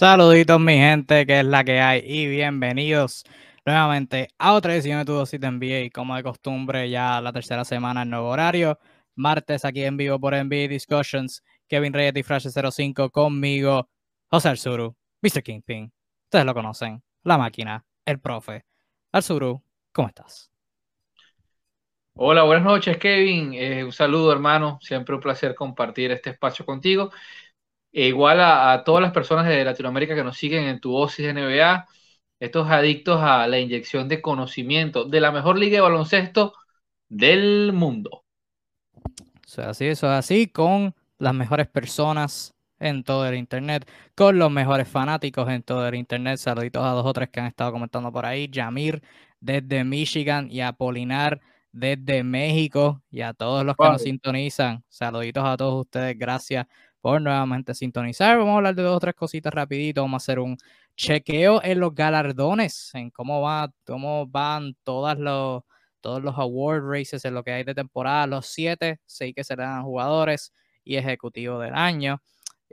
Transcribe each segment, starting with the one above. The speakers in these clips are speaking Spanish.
Saluditos mi gente, que es la que hay y bienvenidos nuevamente a otra edición de Tu Dosis de NBA. Como de costumbre, ya la tercera semana en nuevo horario. Martes aquí en vivo por NBA Discussions. Kevin Reyes y Flash 05 conmigo. José Arzuru, Mr. Kingpin. Ustedes lo conocen. La máquina, el profe. Arzuru, ¿cómo estás? Hola, buenas noches Kevin. Eh, un saludo hermano. Siempre un placer compartir este espacio contigo. E igual a, todas las personas de Latinoamérica que nos siguen en tu Osis NBA, estos adictos a la inyección de conocimiento de la mejor liga de baloncesto del mundo. Eso es así, eso es así, con las mejores personas en todo el internet, con los mejores fanáticos en todo el internet. Saluditos a dos o tres que han estado comentando por ahí. Yamir desde Michigan y Apolinar desde México y a todos los que nos sintonizan. Saluditos a todos ustedes. Gracias por nuevamente sintonizar. Vamos a hablar de dos o tres cositas rapidito. Vamos a hacer un chequeo en los galardones, en cómo va, cómo van todas los, todos los award races en lo que hay de temporada, los siete, seis que serán jugadores y ejecutivos del año.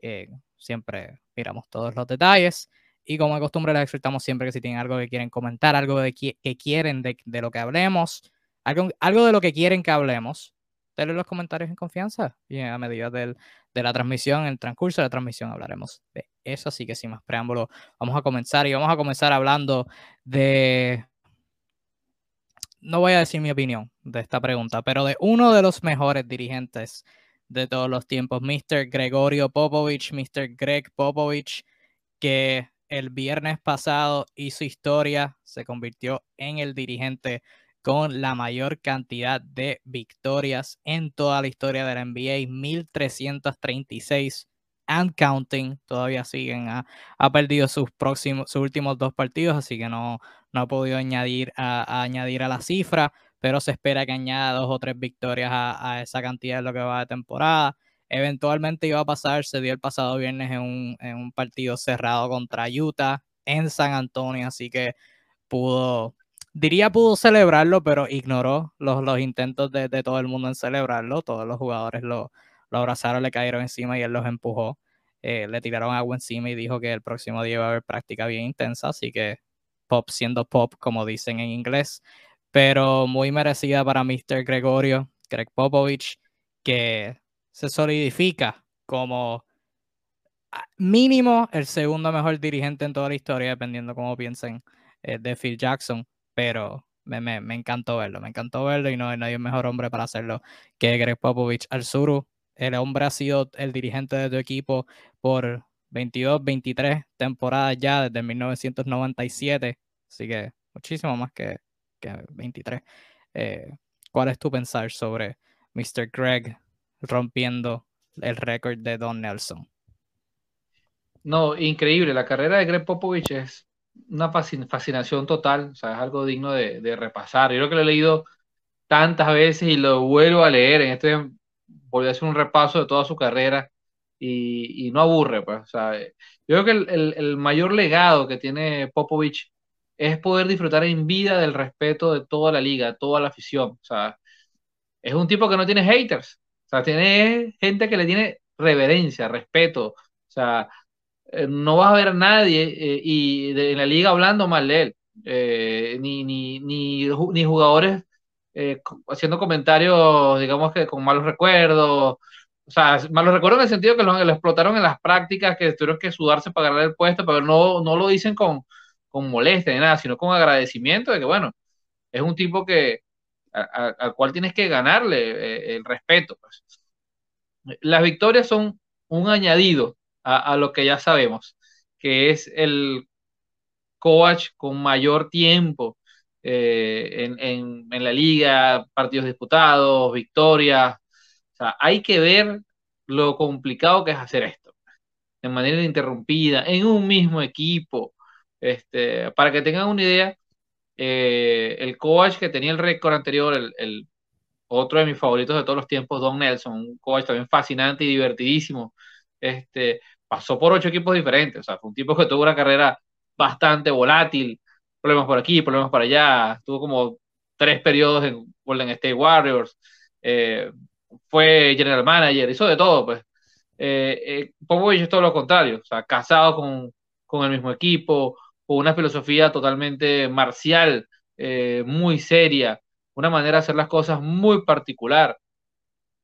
Eh, siempre miramos todos los detalles. Y como de costumbre, les exhortamos siempre que si tienen algo que quieren comentar, algo de que, quieren de, de, lo que hablemos, algo, algo de lo que quieren que hablemos, denle los comentarios en confianza y a medida del, de la transmisión, en el transcurso de la transmisión hablaremos de eso, así que sin más preámbulo, vamos a comenzar y vamos a comenzar hablando de, no voy a decir mi opinión de esta pregunta, pero de uno de los mejores dirigentes de todos los tiempos, Mr. Gregorio Popovich, Mr. Greg Popovich, que el viernes pasado hizo historia, se convirtió en el dirigente con la mayor cantidad de victorias en toda la historia de la NBA, 1336 and counting, todavía siguen, ha, perdido sus próximos, sus últimos dos partidos, así que no, no ha podido añadir a, añadir a la cifra, pero se espera que añada dos o tres victorias a, esa cantidad de lo que va de temporada. Eventualmente iba a pasar, se dio el pasado viernes en un, en un partido cerrado contra Utah en San Antonio, así que pudo, diría pudo celebrarlo, pero ignoró los, los intentos de, todo el mundo en celebrarlo. Todos los jugadores lo, lo abrazaron, le cayeron encima y él los empujó. Eh, le tiraron agua encima y dijo que el próximo día iba a haber práctica bien intensa, así que pop siendo pop, como dicen en inglés, pero muy merecida para Mr. Gregorio, Greg Popovich, que se solidifica como ah, mínimo el segundo mejor dirigente en toda la historia, dependiendo cómo piensen eh, de Phil Jackson pero me, me, me, encantó verlo, me encantó verlo y no hay nadie mejor hombre para hacerlo que Greg Popovich. Al Suru, el hombre ha sido el dirigente de tu equipo por 22, 23 temporadas ya desde 1997, así que muchísimo más que, que 23. Eh, ¿Cuál es tu pensar sobre Mr. Greg rompiendo el récord de Don Nelson? No, increíble. La carrera de Greg Popovich es una fascinación total, o sea, es algo digno de, repasar. Yo creo que lo he leído tantas veces y lo vuelvo a leer. En este voy a hacer un repaso de toda su carrera y, no aburre, pues. O sea, yo creo que el, mayor legado que tiene Popovich es poder disfrutar en vida del respeto de toda la liga, toda la afición. O sea, es un tipo que no tiene haters. O sea, tiene gente que le tiene reverencia, respeto. O sea, eh, no vas a ver a nadie eh, y en la liga hablando mal de él, eh, ni, ni, ni, ni, jugadores haciendo comentarios, digamos que con malos recuerdos, o sea, malos recuerdos en el sentido que lo, explotaron en las prácticas, que tuvieron que sudarse para ganar el puesto, pero no, no lo dicen con, con molestia ni nada, sino con agradecimiento de que, bueno, es un tipo que al cual tienes que ganarle el respeto. Pues. Las victorias son un añadido a, lo que ya sabemos, que es el coach con mayor tiempo eh, en, la liga, partidos disputados, victorias. O sea, hay que ver lo complicado que es hacer esto, de manera interrumpida, en un mismo equipo. Este, para que tengan una idea, eh, el coach que tenía el récord anterior, el, el, otro de mis favoritos de todos los tiempos, Don Nelson, un coach también fascinante y divertidísimo, este, pasó por ocho equipos diferentes, o sea, fue un tipo que tuvo una carrera bastante volátil, problemas por aquí, problemas por allá, tuvo como tres periodos en Golden State Warriors, eh, fue general manager, hizo de todo, pues. Eh, eh, Popovich es todo lo contrario, o sea, casado con, con el mismo equipo, con una filosofía totalmente marcial, eh, muy seria, una manera de hacer las cosas muy particular.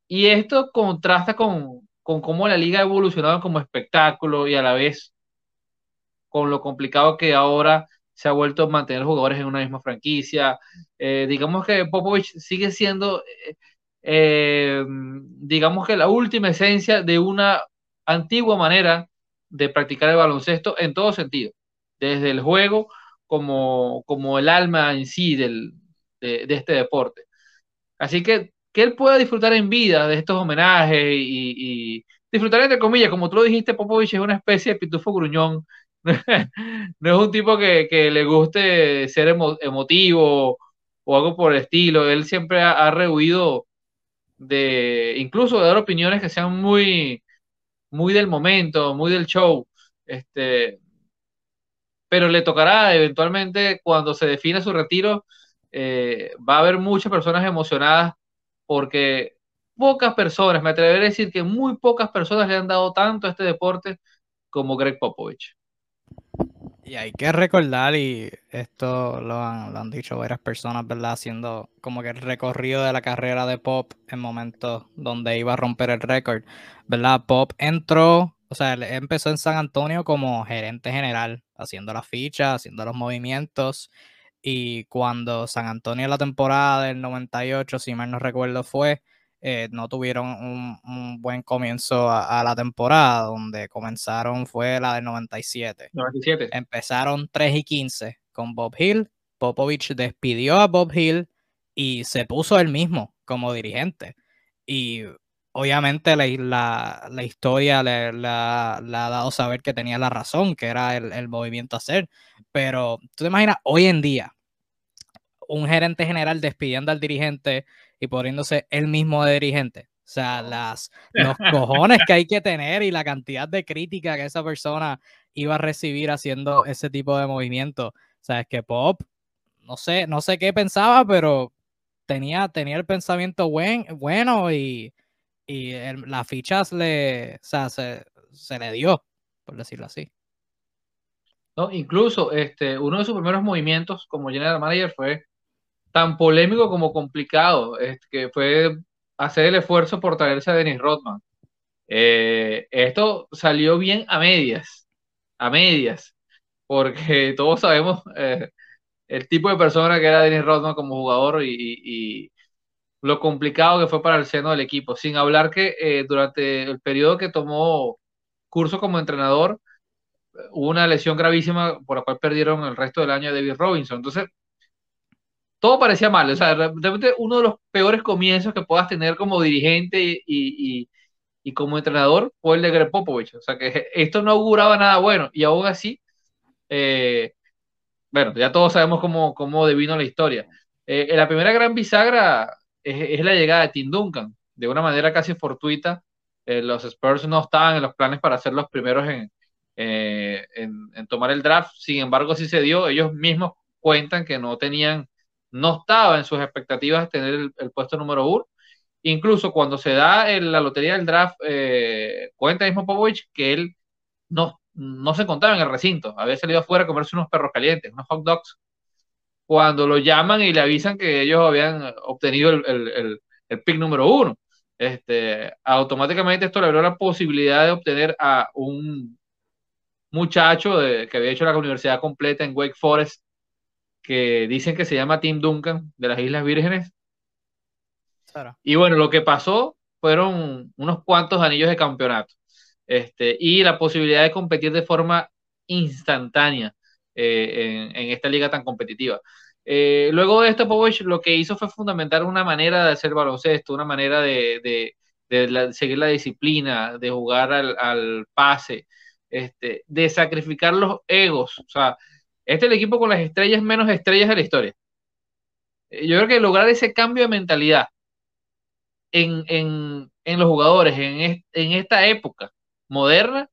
Y esto contrasta con, con cómo la liga ha evolucionado como espectáculo y a la vez con lo complicado que ahora se ha vuelto mantener jugadores en una misma franquicia. Eh, digamos que Popovich sigue siendo, eh, eh, digamos que la última esencia de una antigua manera de practicar el baloncesto en todo sentido, desde el juego como, como el alma en sí del, de, este deporte. Así que que él pueda disfrutar en vida de estos homenajes y, y disfrutar entre comillas, como tú lo dijiste, Popovich es una especie de pitufo gruñón no es un tipo que, le guste ser emotivo o algo por el estilo. Él siempre ha, rehuido de, incluso de dar opiniones que sean muy, muy del momento, muy del show. Este, pero le tocará eventualmente cuando se define su retiro, eh, va a haber muchas personas emocionadas porque pocas personas, me atreveré a decir que muy pocas personas le han dado tanto a este deporte como Greg Popovich. Y hay que recordar, y esto lo han, dicho varias personas, ¿verdad? Haciendo como que el recorrido de la carrera de Pop en momentos donde iba a romper el récord, ¿verdad? Pop entró, o sea, empezó en San Antonio como gerente general, haciendo las fichas, haciendo los movimientos. Y cuando San Antonio la temporada del 98, si mal no recuerdo, fue, eh, no tuvieron un, buen comienzo a, la temporada, donde comenzaron fue la del 97. 97. Empezaron 3 y 15 con Bob Hill. Popovich despidió a Bob Hill y se puso él mismo como dirigente. Y obviamente la, la, historia le, ha dado saber que tenía la razón, que era el, el movimiento a hacer. Pero tú te imaginas, hoy en día, un gerente general despidiendo al dirigente y poniéndose él mismo de dirigente. O sea, las, los cojones que hay que tener y la cantidad de crítica que esa persona iba a recibir haciendo ese tipo de movimiento. O sea, es que Pop, no sé, no sé qué pensaba, pero tenía, tenía el pensamiento buen, bueno y, y las fichas le, o sea, se, se, le dio, por decirlo así. No, incluso este, uno de sus primeros movimientos como general manager fue tan polémico como complicado, que fue hacer el esfuerzo por traerse a Dennis Rodman. Eh, esto salió bien a medias, a medias, porque todos sabemos eh, el tipo de persona que era Dennis Rodman como jugador y, lo complicado que fue para el seno del equipo, sin hablar que eh, durante el periodo que tomó curso como entrenador, hubo una lesión gravísima por la cual perdieron el resto del año a David Robinson. Entonces, todo parecía mal. O sea, realmente uno de los peores comienzos que puedas tener como dirigente y, como entrenador fue el de Greg Popovich. O sea, que esto no auguraba nada bueno. Y aún así, eh, bueno, ya todos sabemos cómo, cómo devino la historia. Eh, la primera gran bisagra es, la llegada de Tim Duncan. De una manera casi fortuita, eh, los Spurs no estaban en los planes para ser los primeros en, en, en tomar el draft. Sin embargo, sí se dio. Ellos mismos cuentan que no tenían no estaba en sus expectativas tener el, puesto número uno. Incluso cuando se da la lotería del draft, eh, cuenta mismo Popovich que él no, no se encontraba en el recinto, había salido afuera a comerse unos perros calientes, unos hot dogs. Cuando lo llaman y le avisan que ellos habían obtenido el, pick número uno, este, automáticamente esto le abrió la posibilidad de obtener a un muchacho que había hecho la universidad completa en Wake Forest que dicen que se llama Tim Duncan de las Islas Vírgenes. Y bueno, lo que pasó fueron unos cuantos anillos de campeonato este, y la posibilidad de competir de forma instantánea eh, en, esta liga tan competitiva. Eh, luego de esto, Povich lo que hizo fue fundamentar una manera de hacer baloncesto, una manera de, seguir la disciplina, de jugar al, al pase, este, de sacrificar los egos. O sea, este es el equipo con las estrellas menos estrellas de la historia. Eh, yo creo que lograr ese cambio de mentalidad en, los jugadores en, esta época moderna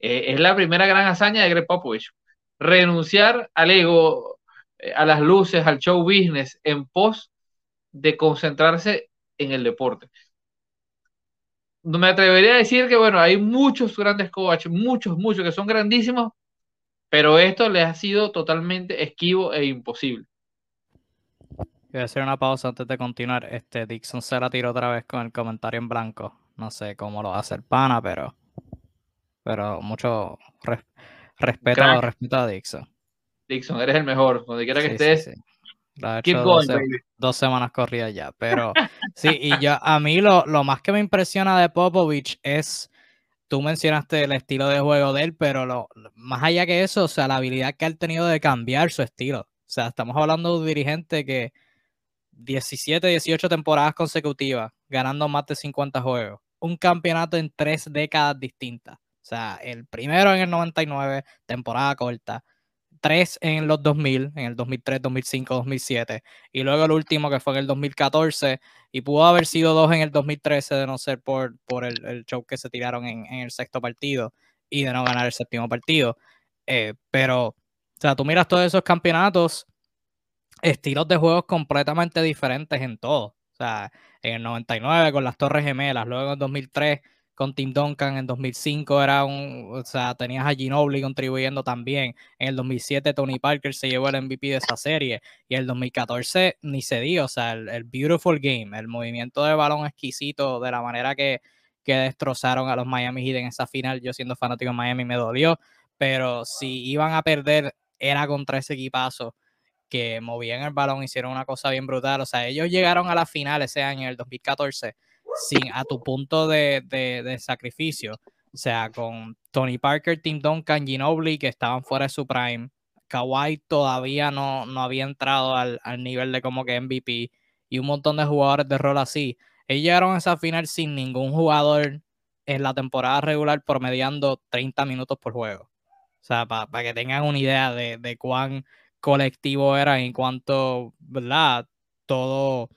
eh, es la primera gran hazaña de Greg Popovich. Renunciar al ego, eh, a las luces, al show business en pos de concentrarse en el deporte. Me atrevería a decir que, bueno, hay muchos grandes coaches, muchos, muchos que son grandísimos, Pero esto les ha sido totalmente esquivo e imposible. Voy a hacer una pausa antes de continuar. Este Dixon se la tiró otra vez con el comentario en blanco. No sé cómo lo hace el pana, pero. Pero mucho respeto, respeto a Dixon. Dixon, eres el mejor. Donde quiera que estés. Sí, dos, semanas corridas ya. Pero sí, y yo, a mí lo, lo más que me impresiona de Popovich es. Tú mencionaste el estilo de juego de él, pero lo, más allá que eso, o sea, la habilidad que ha tenido de cambiar su estilo. O sea, estamos hablando de un dirigente que 17, 18 temporadas consecutivas, ganando más de 50 juegos. Un campeonato en tres décadas distintas. O sea, el primero en el 99, temporada corta. Tres en los 2000, en el 2003, 2005, 2007. Y luego el último que fue en el 2014. Y pudo haber sido dos en el 2013 de no ser por, por el, show que se tiraron en, el sexto partido y de no ganar el séptimo partido. Eh, pero, o sea, tú miras todos esos campeonatos estilos de juegos completamente diferentes en todo. O sea, en el 99 con las Torres Gemelas, luego en el 2003 con Tim Duncan, en 2005 era un, o sea, tenías a Ginobili contribuyendo también. En el 2007 Tony Parker se llevó el MVP de esa serie y en el 2014 ni se dio, o sea, el, beautiful game, el movimiento de balón exquisito de la manera que, que destrozaron a los Miami Heat en esa final. Yo siendo fanático de Miami me dolió, pero si iban a perder era contra ese equipazo que movían el balón, hicieron una cosa bien brutal. O sea, ellos llegaron a la final ese año, en el 2014, sin, a tu punto de, sacrificio. O sea, con Tony Parker, Tim Duncan, Ginobili, que estaban fuera de su prime. Kawhi todavía no, no había entrado al, nivel de como que MVP y un montón de jugadores de rol así. Ellos llegaron a esa final sin ningún jugador en la temporada regular promediando 30 minutos por juego. O sea, para que tengan una idea de, de cuán colectivo era en cuanto, ¿verdad? Todo,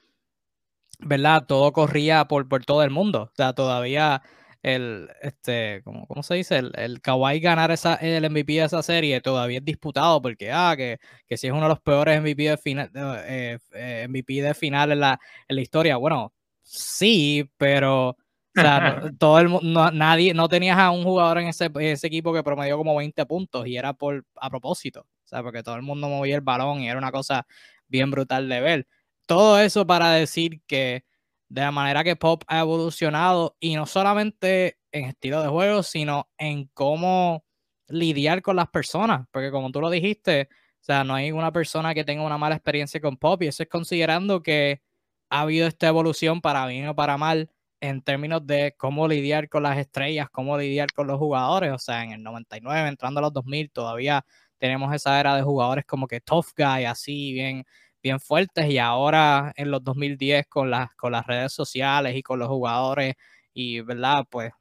¿verdad? Todo corría por, por todo el mundo. O sea, todavía el, este, ¿cómo, cómo se dice? El, el Kawhi ganar esa, el MVP de esa serie todavía es disputado porque, ah, que, que si es uno de los peores MVP de final, eh, eh, MVP de final en la, en la historia. Bueno, sí, pero... O sea, todo el no, nadie, no tenías a un jugador en ese, ese, equipo que promedió como 20 puntos y era por a propósito. O sea, porque todo el mundo movía el balón y era una cosa bien brutal de ver. Todo eso para decir que de la manera que Pop ha evolucionado y no solamente en estilo de juego, sino en cómo lidiar con las personas, porque como tú lo dijiste, o sea, no hay una persona que tenga una mala experiencia con Pop y eso es considerando que ha habido esta evolución para bien o para mal en términos de cómo lidiar con las estrellas, cómo lidiar con los jugadores, o sea, en el 99, entrando a los 2000, todavía tenemos esa era de jugadores como que tough guy, así bien, bien fuertes, y ahora en los 2010 con las, con las redes sociales y con los jugadores, y verdad, pues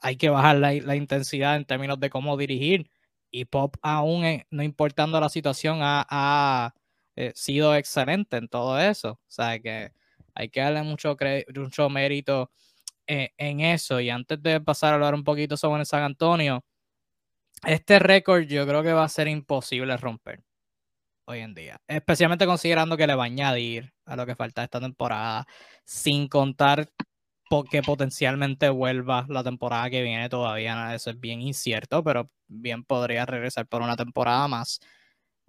hay que bajar la, intensidad en términos de cómo dirigir, y Pop aún, no importando la situación, ha, eh, sido excelente en todo eso, o sea que hay que darle mucho, mucho mérito eh, en eso, y antes de pasar a hablar un poquito sobre San Antonio, este récord yo creo que va a ser imposible romper hoy en día, especialmente considerando que le va a añadir a lo que falta esta temporada, sin contar que potencialmente vuelva la temporada que viene todavía, eso es bien incierto, pero bien podría regresar por una temporada más.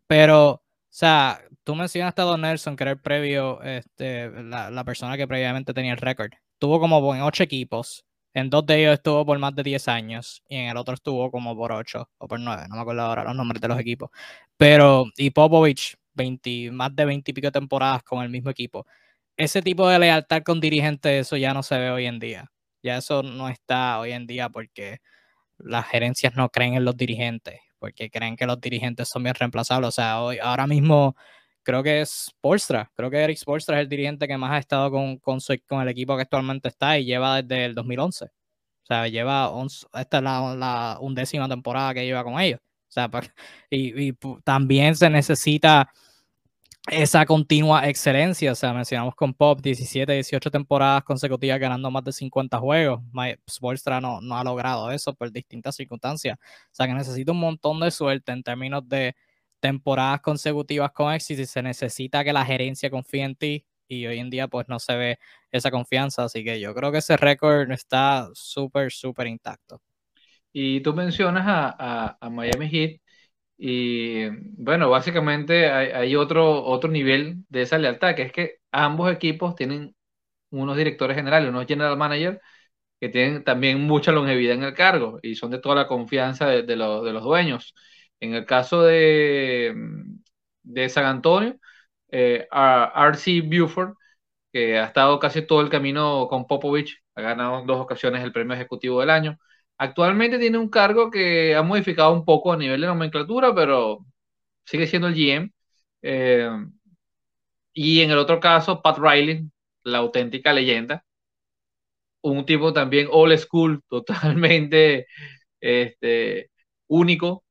Pero, o sea, tú mencionaste a Don Nelson, que era el previo, este, la, la persona que previamente tenía el récord. Tuvo como en ocho equipos, en dos de ellos estuvo por más de 10 años y en el otro estuvo como por 8 o por 9, no me acuerdo ahora los nombres de los equipos. Pero, y Popovich, 20, más de 20 y pico temporadas con el mismo equipo. Ese tipo de lealtad con dirigentes, eso ya no se ve hoy en día. Ya eso no está hoy en día porque las gerencias no creen en los dirigentes, porque creen que los dirigentes son bien reemplazables. O sea, hoy, ahora mismo creo que es Spolstra, creo que Eric Spolstra es el dirigente que más ha estado con, con, con el equipo que actualmente está y lleva desde el 2011. O sea, lleva, esta es la, undécima temporada que lleva con ellos. O sea, y, también se necesita esa continua excelencia. O sea, mencionamos con Pop 17, 18 temporadas consecutivas ganando más de 50 juegos. Spolstra no, no ha logrado eso por distintas circunstancias. O sea, que necesita un montón de suerte en términos de temporadas consecutivas con éxito y se necesita que la gerencia confíe en ti y hoy en día pues no se ve esa confianza, así que yo creo que ese récord está súper, súper intacto. Y tú mencionas a, a, Miami Heat y bueno, básicamente hay, otro, otro nivel de esa lealtad, que es que ambos equipos tienen unos directores generales, unos general managers que tienen también mucha longevidad en el cargo y son de toda la confianza de, de, de los dueños. En el caso de, de San Antonio, eh, RC Buford, que ha estado casi todo el camino con Popovich, ha ganado en dos ocasiones el premio ejecutivo del año. Actualmente tiene un cargo que ha modificado un poco a nivel de nomenclatura, pero sigue siendo el GM. Eh, y en el otro caso, Pat Riley, la auténtica leyenda, un tipo también old school, totalmente este, único,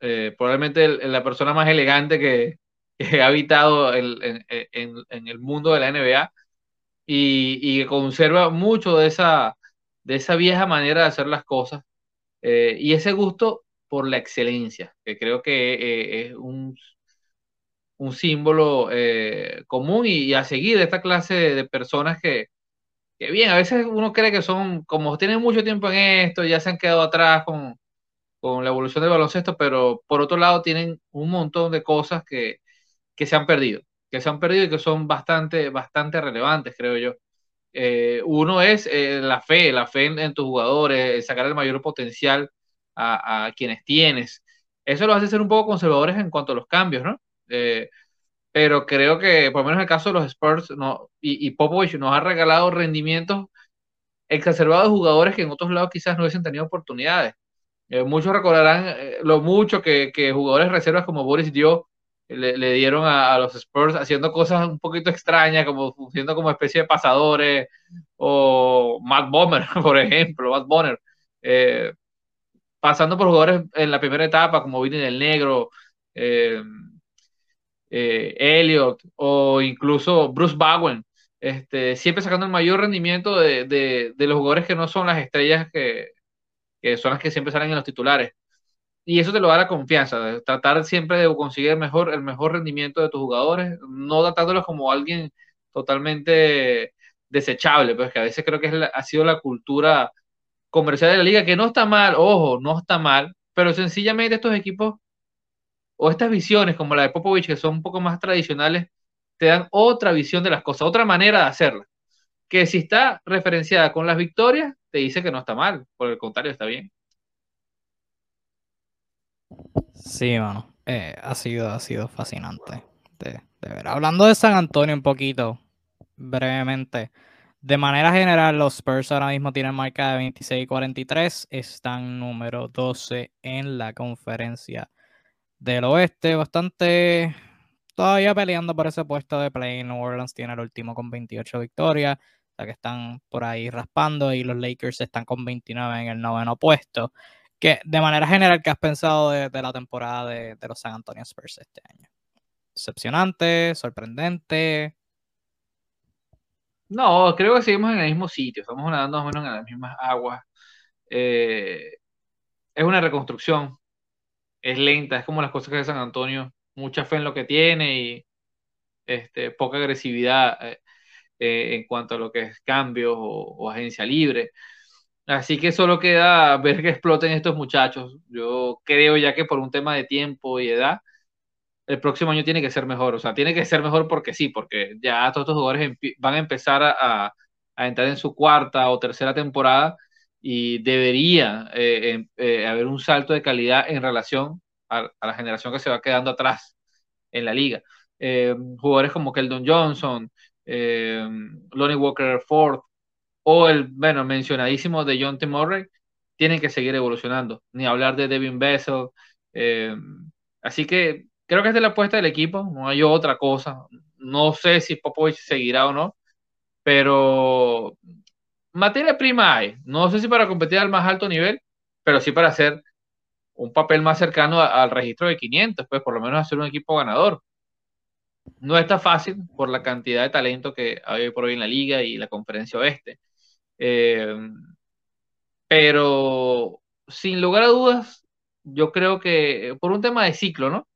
eh, probablemente la persona más elegante que, ha habitado en, el mundo de la NBA y, que conserva mucho de esa, de esa vieja manera de hacer las cosas eh, y ese gusto por la excelencia, que creo que eh, es un, un símbolo común y, a seguir de esta clase de personas que, que bien, a veces uno cree que son, como tienen mucho tiempo en esto, ya se han quedado atrás con, con la evolución del baloncesto, pero por otro lado tienen un montón de cosas que, que se han perdido, que se han perdido y que son bastante, bastante relevantes, creo yo. Eh, uno es eh, la fe, la fe en, tus jugadores, sacar el mayor potencial a, a, quienes tienes. Eso lo hace ser un poco conservadores en cuanto a los cambios, ¿no? Eh, pero creo que, por lo menos en el caso de los Spurs, no, y, y Popovich nos ha regalado rendimientos exacerbados de jugadores que en otros lados quizás no hubiesen tenido oportunidades. Eh, muchos recordarán eh, lo mucho que, que, jugadores reservas como Boris Dio le, dieron a, los Spurs haciendo cosas un poquito extrañas, como siendo como especie de pasadores, o Matt Bomber, por ejemplo, Matt Bonner, eh, pasando por jugadores en la primera etapa como Vinny del Negro, eh, Elliot o incluso Bruce Bowen, este, siempre sacando el mayor rendimiento de, de, de, los jugadores que no son las estrellas que, que, son las que siempre salen en los titulares. Y eso te lo da la confianza, tratar siempre de conseguir mejor, el mejor rendimiento de tus jugadores, no tratándolos como alguien totalmente desechable, pues que a veces creo que es la, ha sido la cultura comercial de la liga, que no está mal, ojo, no está mal, pero sencillamente estos equipos o estas visiones como la de Popovich, que son un poco más tradicionales, te dan otra visión de las cosas, otra manera de hacerlas. Que si está referenciada con las victorias, te dice que no está mal, por el contrario, está bien. Sí, mano, eh, ha, sido, ha sido fascinante de, de, ver. Hablando de San Antonio un poquito, brevemente, de manera general, los Spurs ahora mismo tienen marca de 26 y 43, están número 12 en la conferencia del oeste, bastante todavía peleando por ese puesto de play. New Orleans tiene el último con 28 victorias, que están por ahí raspando y los Lakers están con 29 en el noveno puesto. Que de manera general, ¿qué has pensado de, la temporada de, de, los San Antonio Spurs este año? ¿Decepcionante? ¿Sorprendente? No, creo que seguimos en el mismo sitio, estamos nadando más o menos en las mismas aguas. Eh, es una reconstrucción, es lenta, es como las cosas que hace San Antonio, mucha fe en lo que tiene y este, poca agresividad eh, eh, en cuanto a lo que es cambios o, agencia libre. Así que solo queda ver que exploten estos muchachos. Yo creo ya que por un tema de tiempo y edad, el próximo año tiene que ser mejor. O sea, tiene que ser mejor porque sí, porque ya todos estos jugadores van a empezar a, a entrar en su cuarta o tercera temporada y debería eh, eh, haber un salto de calidad en relación a, la generación que se va quedando atrás en la liga. Jugadores como Keldon Johnson, eh, Lonnie Walker Ford o el bueno, mencionadísimo de John T. Murray tienen que seguir evolucionando. Ni hablar de Devin Bessel. Eh, así que creo que esta es la apuesta del equipo, no hay otra cosa. No sé si Popovich seguirá o no, pero materia prima hay. No sé si para competir al más alto nivel, pero sí para hacer un papel más cercano al registro de 500, pues por lo menos hacer un equipo ganador. No está fácil por la cantidad de talento que hay por hoy en la liga y la conferencia oeste. Eh, pero sin lugar a dudas, yo creo que por un tema de ciclo, ¿no?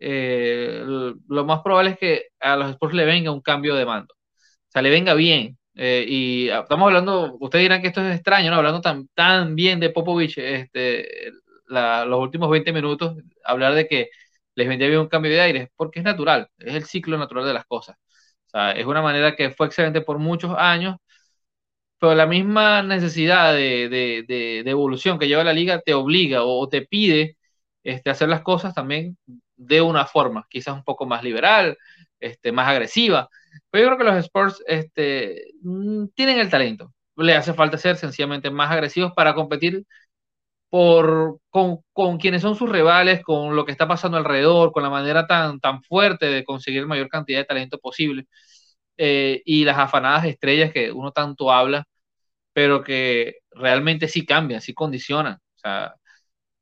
Eh, lo más probable es que a los Spurs le venga un cambio de mando. O sea, le venga bien, Eh, y estamos hablando, ustedes dirán que esto es extraño, ¿no? Hablando tan, tan bien de Popovich este, los últimos 20 minutos, hablar de que les vendría bien un cambio de aire, porque es natural, es el ciclo natural de las cosas. O sea, es una manera que fue excelente por muchos años, pero la misma necesidad de, de, de, evolución que lleva la liga te obliga o, te pide este, hacer las cosas también de una forma, quizás un poco más liberal, este, más agresiva. Pero yo creo que los sports este, mm, tienen el talento. Le hace falta ser sencillamente más agresivos para competir por, con, con, quienes son sus rivales, con lo que está pasando alrededor, con la manera tan, tan fuerte de conseguir mayor cantidad de talento posible eh, y las afanadas estrellas que uno tanto habla, pero que realmente sí cambian, sí condicionan. O sea,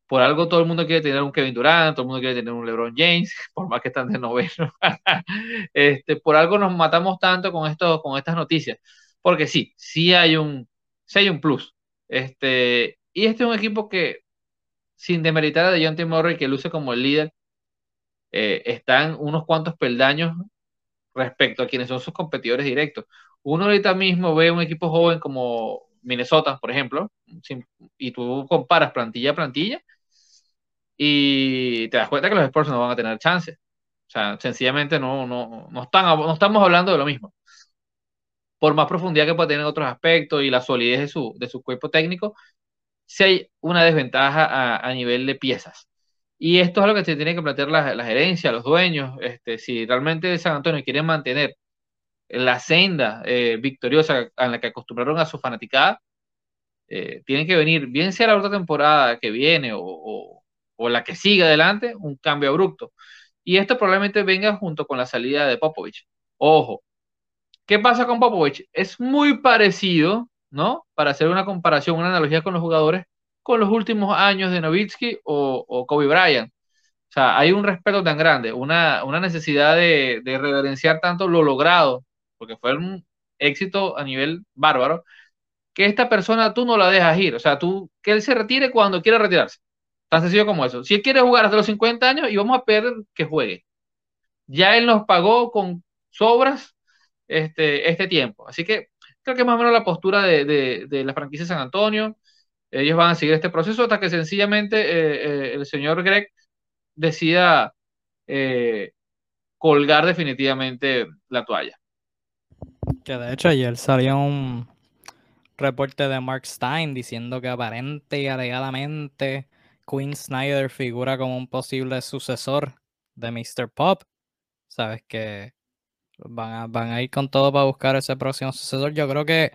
por algo todo el mundo quiere tener un Kevin Durant, todo el mundo quiere tener un LeBron James, por más que están de noveno. este, por algo nos matamos tanto con, esto, con estas noticias, porque sí, sí hay un, sí hay un plus. Este, y este es un equipo que, sin demeritar a DeJounte Murray, que luce como el líder, eh, están unos cuantos peldaños respecto a quienes son sus competidores directos. Uno ahorita mismo ve un equipo joven como Minnesota, por ejemplo, y tú comparas plantilla a plantilla y te das cuenta que los Spurs no van a tener chance. O sea, sencillamente no, no, no, están, no estamos hablando de lo mismo. Por más profundidad que pueda tener otros aspectos y la solidez de su, de su cuerpo técnico, si hay una desventaja a, nivel de piezas. Y esto es lo que se tiene que plantear la, la gerencia, los dueños. Este, si realmente San Antonio quiere mantener la senda eh, victoriosa a la que acostumbraron a su fanaticada, eh, tiene que venir, bien sea la otra temporada que viene o, o, o, la que sigue adelante, un cambio abrupto. Y esto probablemente venga junto con la salida de Popovich. Ojo, ¿qué pasa con Popovich? Es muy parecido ¿no? Para hacer una comparación, una analogía con los jugadores, con los últimos años de Nowitzki o, Kobe Bryant. O sea, hay un respeto tan grande, una, necesidad de, reverenciar tanto lo logrado, porque fue un éxito a nivel bárbaro, que esta persona tú no la dejas ir. O sea, tú, que él se retire cuando quiera retirarse. Tan sencillo como eso. Si él quiere jugar hasta los 50 años y vamos a perder, que juegue. Ya él nos pagó con sobras este, este tiempo. Así que Creo que más o menos la postura de, la franquicia San Antonio. Ellos van a seguir este proceso hasta que sencillamente eh, eh, el señor Greg decida eh, colgar definitivamente la toalla. Que de hecho ayer salió un reporte de Mark Stein diciendo que aparente y alegadamente Quinn Snyder figura como un posible sucesor de Mr. Pop. Sabes que Van a, ir con todo para buscar ese próximo sucesor. Yo creo que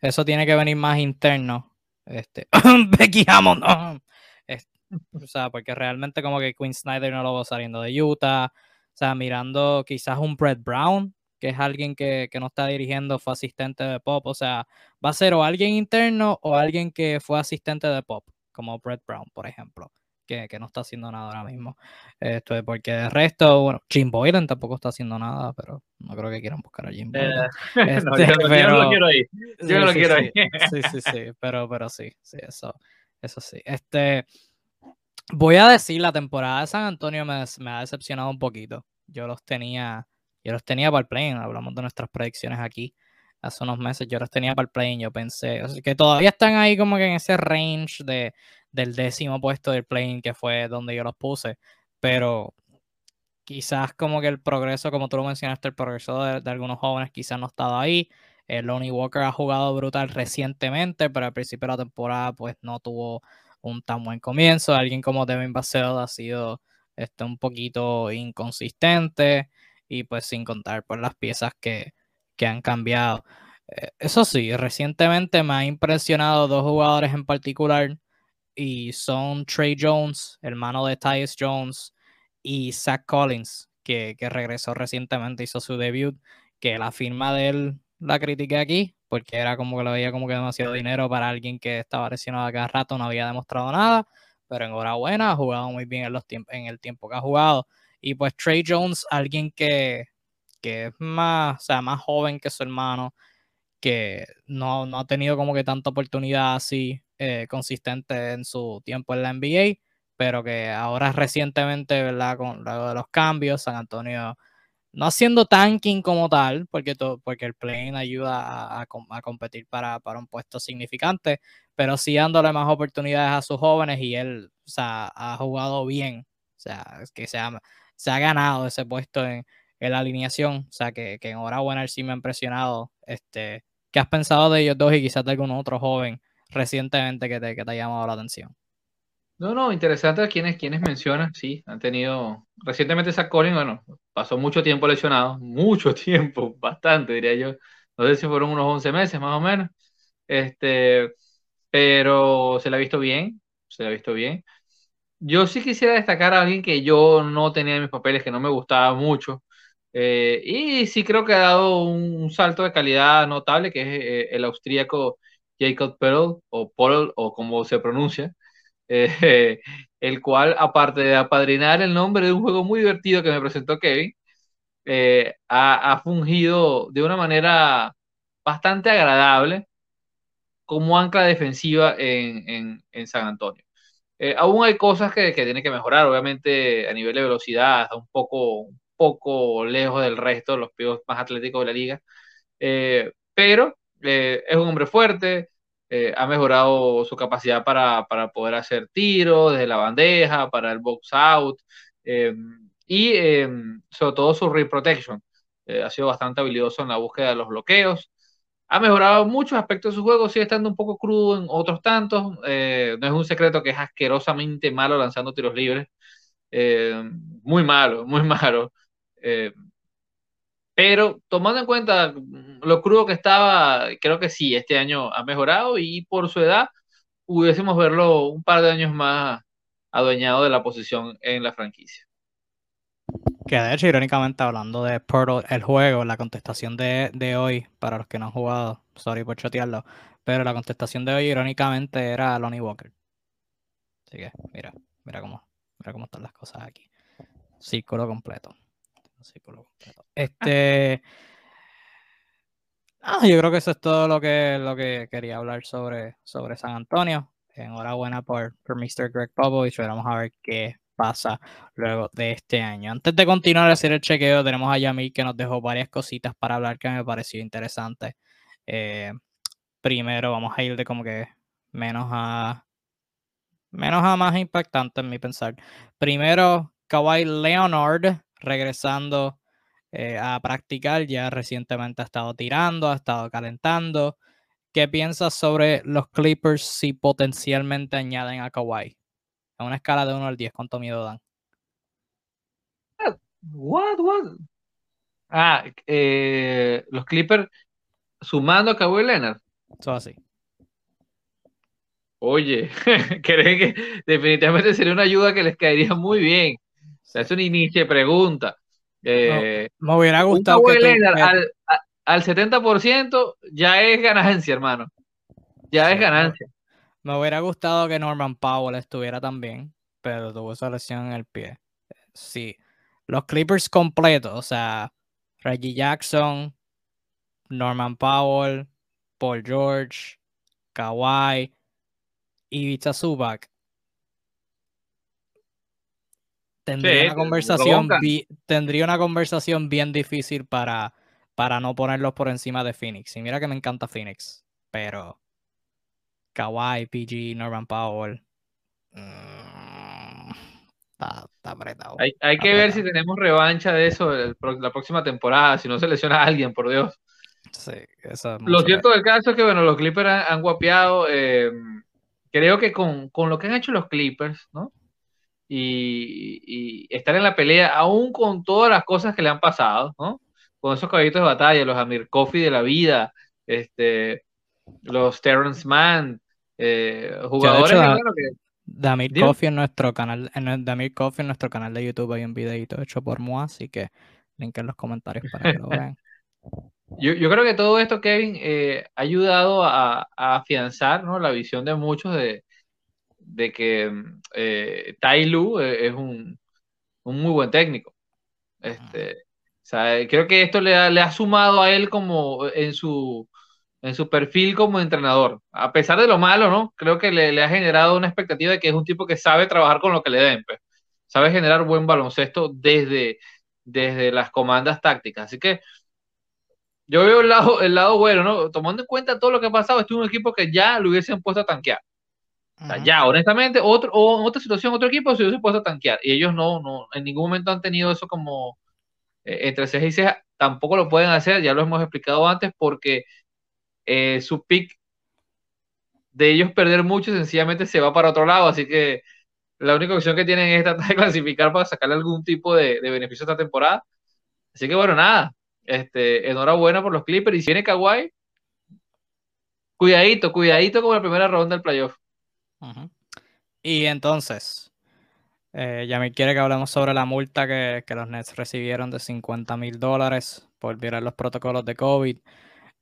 eso tiene que venir más interno. Este, Becky Hammond. o sea, porque realmente como que Quinn Snyder no lo va saliendo de Utah. O sea, mirando quizás un Brett Brown, que es alguien que, que no está dirigiendo, fue asistente de Pop. O sea, va a ser o alguien interno o alguien que fue asistente de Pop, como Brett Brown, por ejemplo que, no está haciendo nada ahora mismo. Esto porque de resto, bueno, Jim Boylan tampoco está haciendo nada, pero no creo que quieran buscar a Jim Boylan. yo, no lo quiero ahí. Yo no lo quiero ahí. sí, sí, sí, pero, pero sí, sí, eso, eso sí. Este, voy a decir, la temporada de San Antonio me, me ha decepcionado un poquito. Yo los tenía, yo los tenía para el play, hablamos de nuestras predicciones aquí hace unos meses, yo los tenía para el play, yo pensé, que todavía están ahí como que en ese range de del décimo puesto del plane, que fue donde yo los puse, pero quizás como que el progreso, como tú lo mencionaste, el progreso de, algunos jóvenes quizás no ha estado ahí. El Lonnie Walker ha jugado brutal recientemente, pero al principio de la temporada pues no tuvo un tan buen comienzo. Alguien como Devin Vassell ha sido este, un poquito inconsistente y pues sin contar por las piezas que, que han cambiado. Eh, eso sí, recientemente me ha impresionado dos jugadores en particular y son Trey Jones, hermano de Tyus Jones, y Zach Collins, que, regresó recientemente, hizo su debut, que la firma de él la critiqué aquí, porque era como que lo veía como que demasiado dinero para alguien que estaba lesionado cada rato, no había demostrado nada, pero enhorabuena, ha jugado muy bien en, los en el tiempo que ha jugado. Y pues Trey Jones, alguien que, que es más, o sea, más joven que su hermano, que no, no ha tenido como que tanta oportunidad así eh, consistente en su tiempo en la NBA, pero que ahora recientemente, ¿verdad? Con luego de los cambios, San Antonio no haciendo tanking como tal, porque, todo, porque el plane ayuda a, competir para, un puesto significante, pero sí dándole más oportunidades a sus jóvenes y él o sea, ha jugado bien, o sea, que se ha, se ha ganado ese puesto en, la alineación, o sea, que, que enhorabuena, él sí me ha impresionado. Este, ¿Qué has pensado de ellos dos y quizás de algún otro joven recientemente que te, que te ha llamado la atención? No, no, interesante quienes, quienes mencionan, sí, han tenido, recientemente Zach Collins, bueno, pasó mucho tiempo lesionado, mucho tiempo, bastante diría yo, no sé si fueron unos 11 meses más o menos, este, pero se le ha visto bien, se le ha visto bien. Yo sí quisiera destacar a alguien que yo no tenía en mis papeles, que no me gustaba mucho, eh, y sí creo que ha dado un, salto de calidad notable, que es eh, el austríaco Jacob Perl, o Paul, o como se pronuncia, eh, el cual, aparte de apadrinar el nombre de un juego muy divertido que me presentó Kevin, eh, ha, fungido de una manera bastante agradable como ancla defensiva en, San Antonio. Eh, aún hay cosas que, que tienen que mejorar, obviamente a nivel de velocidad, está un poco, un poco lejos del resto, de los pibos más atléticos de la liga, pero es un hombre fuerte, eh, ha mejorado su capacidad para, poder hacer tiros desde la bandeja, para el box out eh, y eh, sobre todo su rim protection. ha sido bastante habilidoso en la búsqueda de los bloqueos. Ha mejorado muchos aspectos de su juego, sigue estando un poco crudo en otros tantos. no es un secreto que es asquerosamente malo lanzando tiros libres. muy malo, muy malo. Pero tomando en cuenta lo crudo que estaba, creo que sí, este año ha mejorado y por su edad pudiésemos verlo un par de años más adueñado de la posición en la franquicia. Que de hecho, irónicamente, hablando de Portal, el juego, la contestación de, hoy, para los que no han jugado, sorry por chotearlo, pero la contestación de hoy, irónicamente, era Lonnie Walker. Así que, mira, mira cómo, mira cómo están las cosas aquí. Círculo completo. Este. Ah, yo creo que eso es todo lo que, lo que quería hablar sobre, sobre San Antonio. Enhorabuena por, por Mr. Greg Popovich. Vamos a ver qué pasa luego de este año. Antes de continuar a hacer el chequeo, tenemos a Yamil que nos dejó varias cositas para hablar que me pareció interesante. Eh, primero, vamos a ir de como que menos a menos a más impactante en mi pensar. Primero, Kawhi Leonard regresando eh, a practicar. Ya recientemente ha estado tirando, ha estado calentando. ¿Qué piensas sobre los Clippers si potencialmente añaden a Kawhi? En una escala de 1 al 10, ¿cuánto miedo dan? What, what? Ah, eh, los Clippers sumando a Kawhi Leonard. Eso así. Oye, creen que definitivamente sería una ayuda que les caería muy bien es una inicio de pregunta. Eh, me hubiera gustado que al, al, 70% ya es ganancia, hermano. Ya es ganancia. Me hubiera gustado que Norman Powell estuviera también, pero tuvo esa lesión en el pie. Sí. Los Clippers completos, o sea, Reggie Jackson, Norman Powell, Paul George, Kawhi y Vita Zubac tendría, una conversación tendría una conversación bien difícil para, para no ponerlos por encima de Phoenix. Y mira que me encanta Phoenix, pero Kawhi, PG, Norman Powell. Mm, está, apretado. Hay, que ver si tenemos revancha de eso la próxima temporada, si no se lesiona a alguien, por Dios. Sí, eso Lo cierto del caso es que, bueno, los Clippers han, guapeado. Eh, creo que con, con, lo que han hecho los Clippers, ¿no? Y, estar en la pelea, aún con todas las cosas que le han pasado, ¿no? Con esos caballitos de batalla, los Amir Coffee de la vida, este, los Terrence Mann, eh, jugadores Damir Coffee en nuestro canal, en Damir Coffee en nuestro canal de YouTube hay un videito hecho por Moa, así que link en los comentarios para que lo vean. Yo, yo, creo que todo esto, Kevin, eh, ha ayudado a, a afianzar ¿no? la visión de muchos de, de que eh, Tai Lu eh, es un, muy buen técnico. Este, creo que esto le ha, le ha, sumado a él como en su, en su perfil como entrenador. A pesar de lo malo, ¿no? Creo que le, ha generado una expectativa de que es un tipo que sabe trabajar con lo que le den. Pues. Sabe generar buen baloncesto desde, desde las comandas tácticas. Así que yo veo el lado, el lado bueno, ¿no? Tomando en cuenta todo lo que ha pasado, este es un equipo que ya lo hubiesen puesto a tanquear. O sea, ya, honestamente, otro, o en otra situación, otro equipo se hubiese puesto a tanquear. Y ellos no, no, en ningún momento han tenido eso como eh, entre ceja y ceja. Tampoco lo pueden hacer, ya lo hemos explicado antes, porque eh, su pick de ellos perder mucho sencillamente se va para otro lado. Así que la única opción que tienen es tratar de clasificar para sacarle algún tipo de, de beneficio esta temporada. Así que bueno, nada. Este, enhorabuena por los Clippers. Y si viene Kawhi, cuidadito, cuidadito como la primera ronda del playoff. Y entonces, eh, Yamil quiere que hablemos sobre la multa que, los Nets recibieron de 50 mil dólares por violar los protocolos de COVID.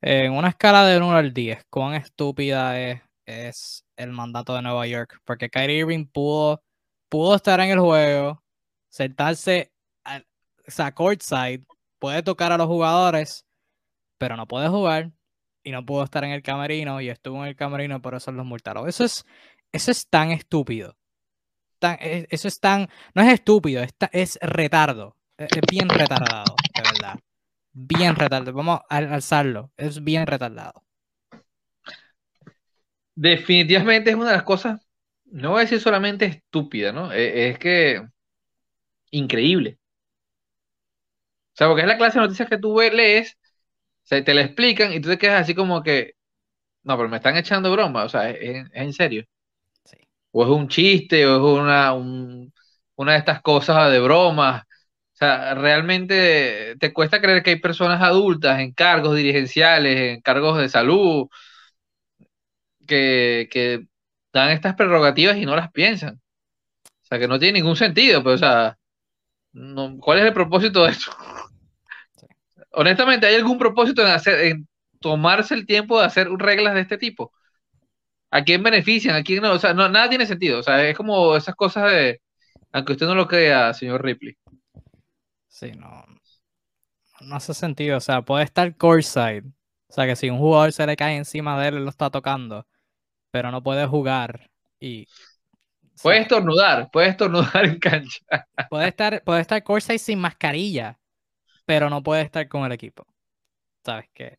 En una escala de 1 al 10, ¿cuán estúpida es, es el mandato de Nueva York? Porque Kyrie Irving pudo, pudo estar en el juego, sentarse a, courtside, puede tocar a los jugadores, pero no puede jugar y no pudo estar en el camerino y estuvo en el camerino, por eso los multaron. Eso es, eso es tan estúpido. E, eso es tan. No es estúpido, es, retardo. E, es, bien retardado, de verdad. Bien retardado. Vamos a alzarlo. Es bien retardado. Definitivamente es una de las cosas, no voy a decir solamente estúpida, ¿no? E, es que increíble. O sea, porque es la clase de noticias que tú lees, se te la explican y tú te quedas así como que, no, pero me están echando broma, o sea, es, en serio. O es un chiste, o es una, una de estas cosas de broma. O sea, realmente te cuesta creer que hay personas adultas en cargos dirigenciales, en cargos de salud, que, que dan estas prerrogativas y no las piensan. O sea, que no tiene ningún sentido, pero, o sea, no, ¿cuál es el propósito de esto? honestamente, ¿hay algún propósito en, hacer, en tomarse el tiempo de hacer reglas de este tipo? ¿A quién benefician? ¿A quién no? O sea, no, nada tiene sentido. O sea, es como esas cosas de. Aunque usted no lo crea, señor Ripley. Sí, no. No hace sentido. O sea, puede estar courtside. O sea, que si un jugador se le cae encima de él, él lo está tocando. Pero no puede jugar. Y. Puede estornudar, puede estornudar en cancha. Puede estar, puede estar courtside sin mascarilla pero no puede estar con el equipo. ¿Sabes qué?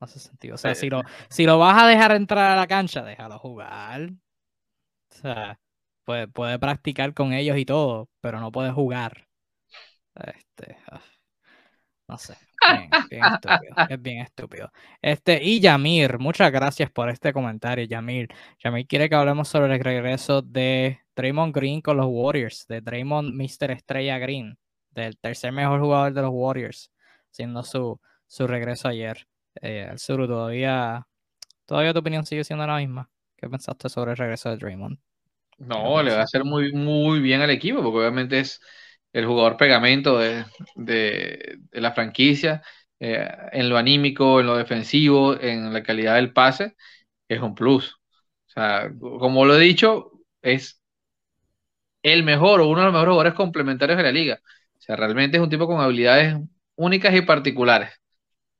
No hace sentido. O sea, si lo, si lo vas a dejar entrar a la cancha, déjalo jugar. O sea, puede, puede practicar con ellos y todo, pero no puede jugar. Este, ah, no sé. Bien, estúpido. Es bien estúpido. Este, y Yamir, muchas gracias por este comentario, Yamir. Yamir quiere que hablemos sobre el regreso de Draymond Green con los Warriors, de Draymond Mr. Estrella Green del tercer mejor jugador de los Warriors, siendo su, su regreso ayer. Eh, el Suru, todavía, todavía tu opinión sigue siendo la misma. ¿Qué pensaste sobre el regreso de Draymond? No, le va a hacer muy, muy bien al equipo, porque obviamente es el jugador pegamento de, de, la franquicia, eh, en lo anímico, en lo defensivo, en la calidad del pase, es un plus. O sea, como lo he dicho, es el mejor o uno de los mejores jugadores complementarios de la liga sea, realmente es un tipo con habilidades únicas y particulares.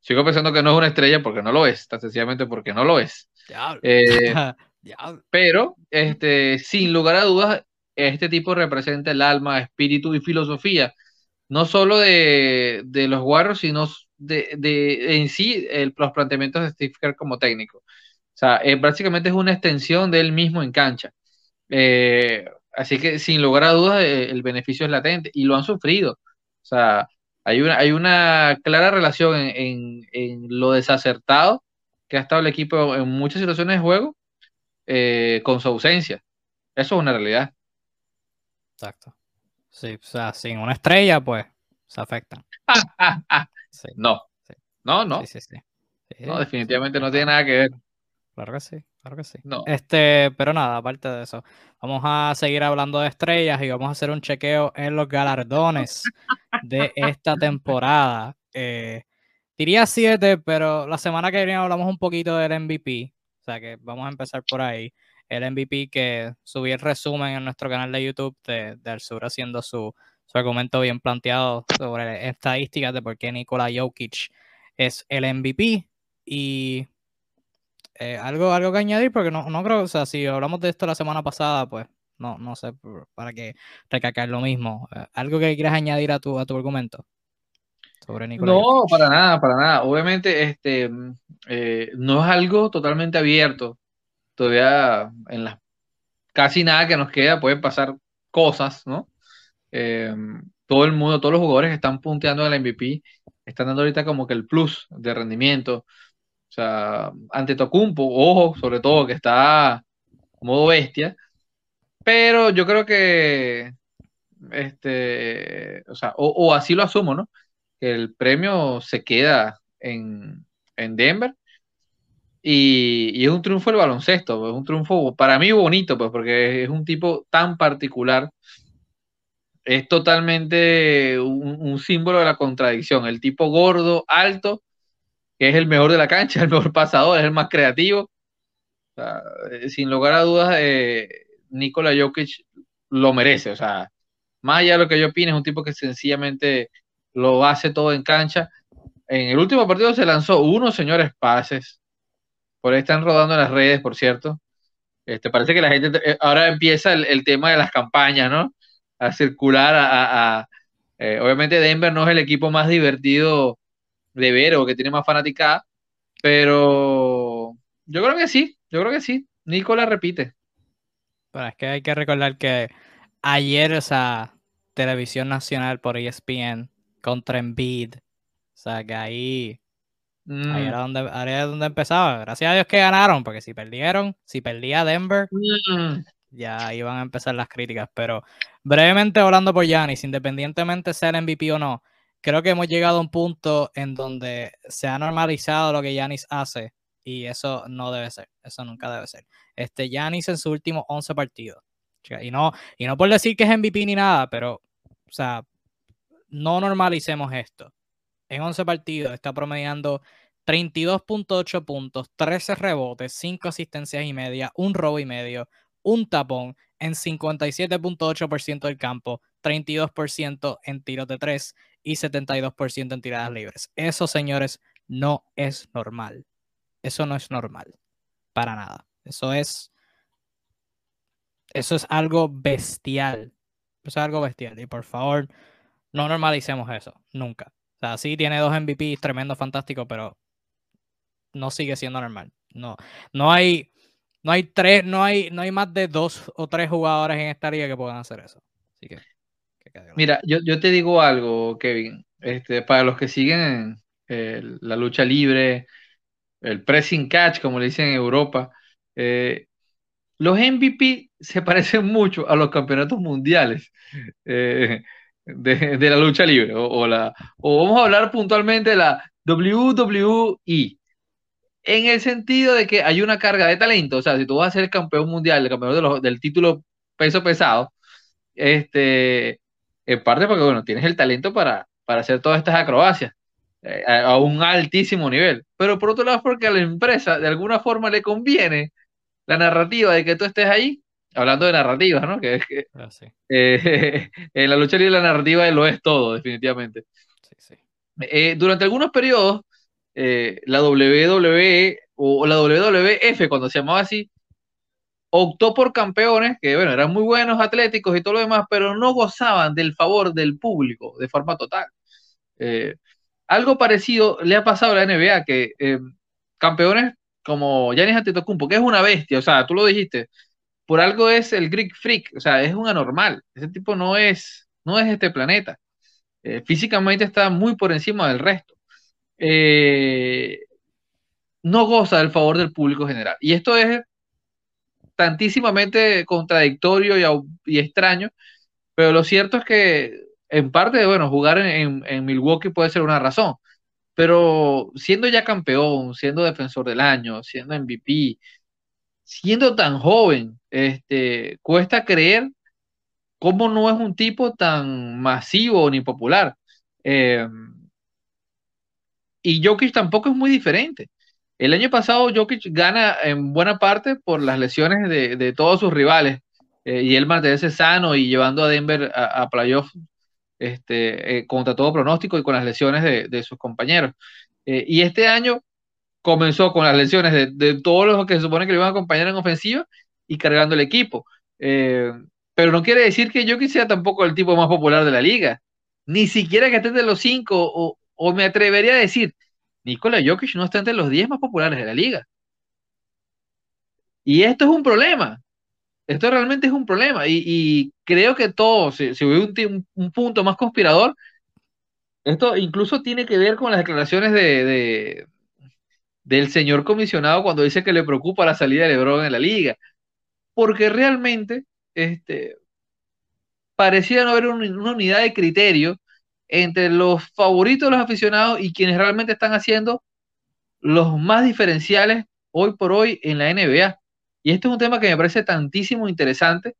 Sigo pensando que no es una estrella porque no lo es, tan sencillamente porque no lo es. Eh, pero, este, sin lugar a dudas, este tipo representa el alma, espíritu y filosofía, no solo de, los Warriors, sino de, en sí los planteamientos de Steve Kerr como técnico. O sea, eh, básicamente es una extensión de él mismo en cancha. Eh, Así que sin lugar a dudas eh, el beneficio es latente y lo han sufrido. O sea, hay una, hay una clara relación en, lo desacertado que ha estado el equipo en muchas situaciones de juego eh, con su ausencia. Eso es una realidad. Exacto. Sí, o sea, sin una estrella, pues se afectan. No. No, no. no, definitivamente no tiene nada que ver. Claro que sí, claro que sí. No. Este, pero nada, aparte de eso, vamos a seguir hablando de estrellas y vamos a hacer un chequeo en los galardones de esta temporada. Eh, diría siete, pero la semana que viene hablamos un poquito del MVP. O sea que vamos a empezar por ahí. El MVP que subí el resumen en nuestro canal de YouTube de, de Sur haciendo su, su argumento bien planteado sobre estadísticas de por qué Nikola Jokic es el MVP. Y eh, algo, algo que añadir, porque no, no creo, o sea, si hablamos de esto la semana pasada, pues no, no sé, para que recalcar lo mismo. Eh, ¿Algo que quieras añadir a tu, a tu argumento? Sobre no, para nada, para nada. Obviamente, este, eh, no es algo totalmente abierto. Todavía en las casi nada que nos queda pueden pasar cosas, ¿no? Eh, todo el mundo, todos los jugadores que están punteando en la MVP están dando ahorita como que el plus de rendimiento. O sea, ante Tocumpo, ojo, sobre todo que está modo bestia. Pero yo creo que, este, o sea, o, así lo asumo, ¿no? Que el premio se queda en, Denver. Y, es un triunfo del baloncesto, es un triunfo para mí bonito, pues, porque es un tipo tan particular es totalmente un, símbolo de la contradicción. El tipo gordo, alto, que es el mejor de la cancha, el mejor pasador, es el más creativo. Eh, sin lugar a dudas, eh, Nikola Jokic lo merece. O sea, más allá de lo que yo opine, es un tipo que sencillamente lo hace todo en cancha. En el último partido se lanzó unos señores pases. Por ahí están rodando las redes, por cierto. Este, parece que la gente eh, ahora empieza el tema de las campañas, ¿no? a circular a, eh, obviamente Denver no es el equipo más divertido de ver o que tiene más fanaticada, pero yo creo que sí, yo creo que sí. Nicola repite. Pero es que hay que recordar que ayer, o sea, televisión nacional por ESPN contra Embiid, o sea, que ahí, ahí mm. era, donde, donde empezaba. Gracias a Dios que ganaron, porque si perdieron, si perdía Denver, mm ya iban a empezar las críticas, pero brevemente hablando por Yanis, independientemente sea el MVP o no, creo que hemos llegado a un punto en donde se ha normalizado lo que Yanis hace y eso no debe ser, eso nunca debe ser. Este Yanis en sus últimos 11 partidos, y no, y no por decir que es MVP ni nada, pero, o sea, no normalicemos esto. En 11 partidos está promediando 32.8 puntos, 13 rebotes, 5 asistencias y media, un robo y medio, un tapón en 57.8% del campo, 32% en tiros de 3 y 72% en tiradas libres. Eso, señores, no es normal. Eso no es normal. Para nada. Eso es. Eso es algo bestial. Eso es algo bestial. Y por favor, no normalicemos eso. Nunca. O sea, sí tiene dos MVP, tremendo, fantástico, pero no sigue siendo normal. No, no hay no hay tres, no hay, no hay más de dos o tres jugadores en esta liga que puedan hacer eso. Así que, Mira, yo, yo, te digo algo, Kevin. Este, para los que siguen la lucha libre, el pressing catch, como le dicen en Europa, eh, los MVP se parecen mucho a los campeonatos mundiales eh, de, la lucha libre. O, la, o vamos a hablar puntualmente de la WWE en el sentido de que hay una carga de talento. O sea, si tú vas a ser campeón mundial, el campeón del título peso pesado, este, en parte porque, bueno, tienes el talento para, para hacer todas estas acrobacias eh, a, un altísimo nivel. Pero por otro lado, porque a la empresa de alguna forma le conviene la narrativa de que tú estés ahí, hablando de narrativas, ¿no? Que, que ah, eh, en la lucha libre la narrativa lo es todo, definitivamente. Sí, sí. Eh, durante algunos periodos, la WWE o la WWF, cuando se llamaba así, optó por campeones que, bueno, eran muy buenos, atléticos y todo lo demás, pero no gozaban del favor del público de forma total. Eh, algo parecido le ha pasado a la NBA, que eh, campeones como Giannis Antetokounmpo, que es una bestia, o sea, tú lo dijiste, por algo es el Greek Freak, o sea, es un anormal, ese tipo no es, no es este planeta, físicamente está muy por encima del resto. Eh, no goza del favor del público general. Y esto es tantísimamente contradictorio y, extraño, pero lo cierto es que en parte, bueno, jugar en, Milwaukee puede ser una razón, pero siendo ya campeón, siendo defensor del año, siendo MVP, siendo tan joven, este, cuesta creer cómo no es un tipo tan masivo ni popular. Eh, y Jokic tampoco es muy diferente. El año pasado Jokic gana en buena parte por las lesiones de, todos sus rivales eh, y él mantenerse sano y llevando a Denver a, playoff este, eh, contra todo pronóstico y con las lesiones de, sus compañeros. Eh, y este año comenzó con las lesiones de, todos los que se supone que le iban a acompañar en ofensiva y cargando el equipo. Pero no quiere decir que yo sea tampoco el tipo más popular de la liga. Ni siquiera que esté entre los cinco, o me atrevería a decir, Nikola Jokic no está entre los 10 más populares de la liga. Y esto es un problema. Esto realmente es un problema. Y, creo que todo, si, si hubiera un, punto más conspirador, esto incluso tiene que ver con las declaraciones de, del señor comisionado cuando dice que le preocupa la salida de LeBron en la liga. Porque realmente este, parecía no haber una unidad de criterio entre los favoritos de los aficionados y quienes realmente están haciendo los más diferenciales hoy por hoy en la NBA. Y este es un tema que me parece tantísimo interesante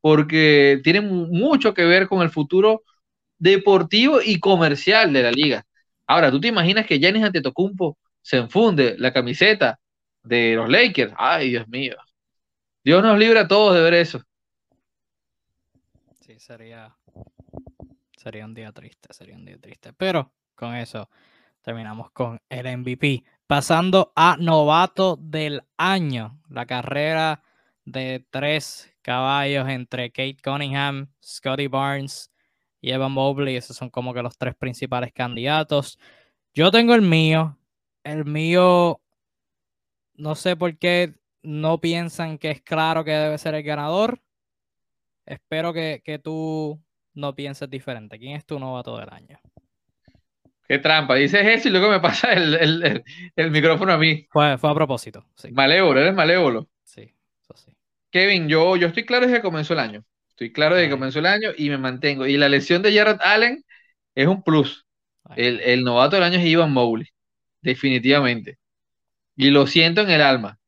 porque tiene mucho que ver con el futuro deportivo y comercial de la liga. Ahora, ¿tú te imaginas que Giannis Antetokounmpo se enfunde la camiseta de los Lakers? Ay, Dios mío. Dios nos libre a todos de ver eso. Sí, sería Sería un día triste, sería un día triste. Pero con eso terminamos con el MVP. Pasando a novato del año. La carrera de tres caballos entre Kate Cunningham, Scotty Barnes y Evan Mobley. Esos son como que los tres principales candidatos. Yo tengo el mío. El mío, no sé por qué no piensan que es claro que debe ser el ganador. Espero que, que tú no pienses diferente. ¿Quién es tu novato del año? Qué trampa. Dices eso y luego me pasa el, micrófono a mí. Fue, a propósito. Sí. Malévolo, eres malévolo. Sí, eso sí. Kevin, yo, yo estoy claro desde que comenzó el año. Estoy claro desde que comenzó el año y me mantengo. Y la lesión de Jared Allen es un plus. El, el, novato del año es Ivan Mowley. Definitivamente. Y lo siento en el alma.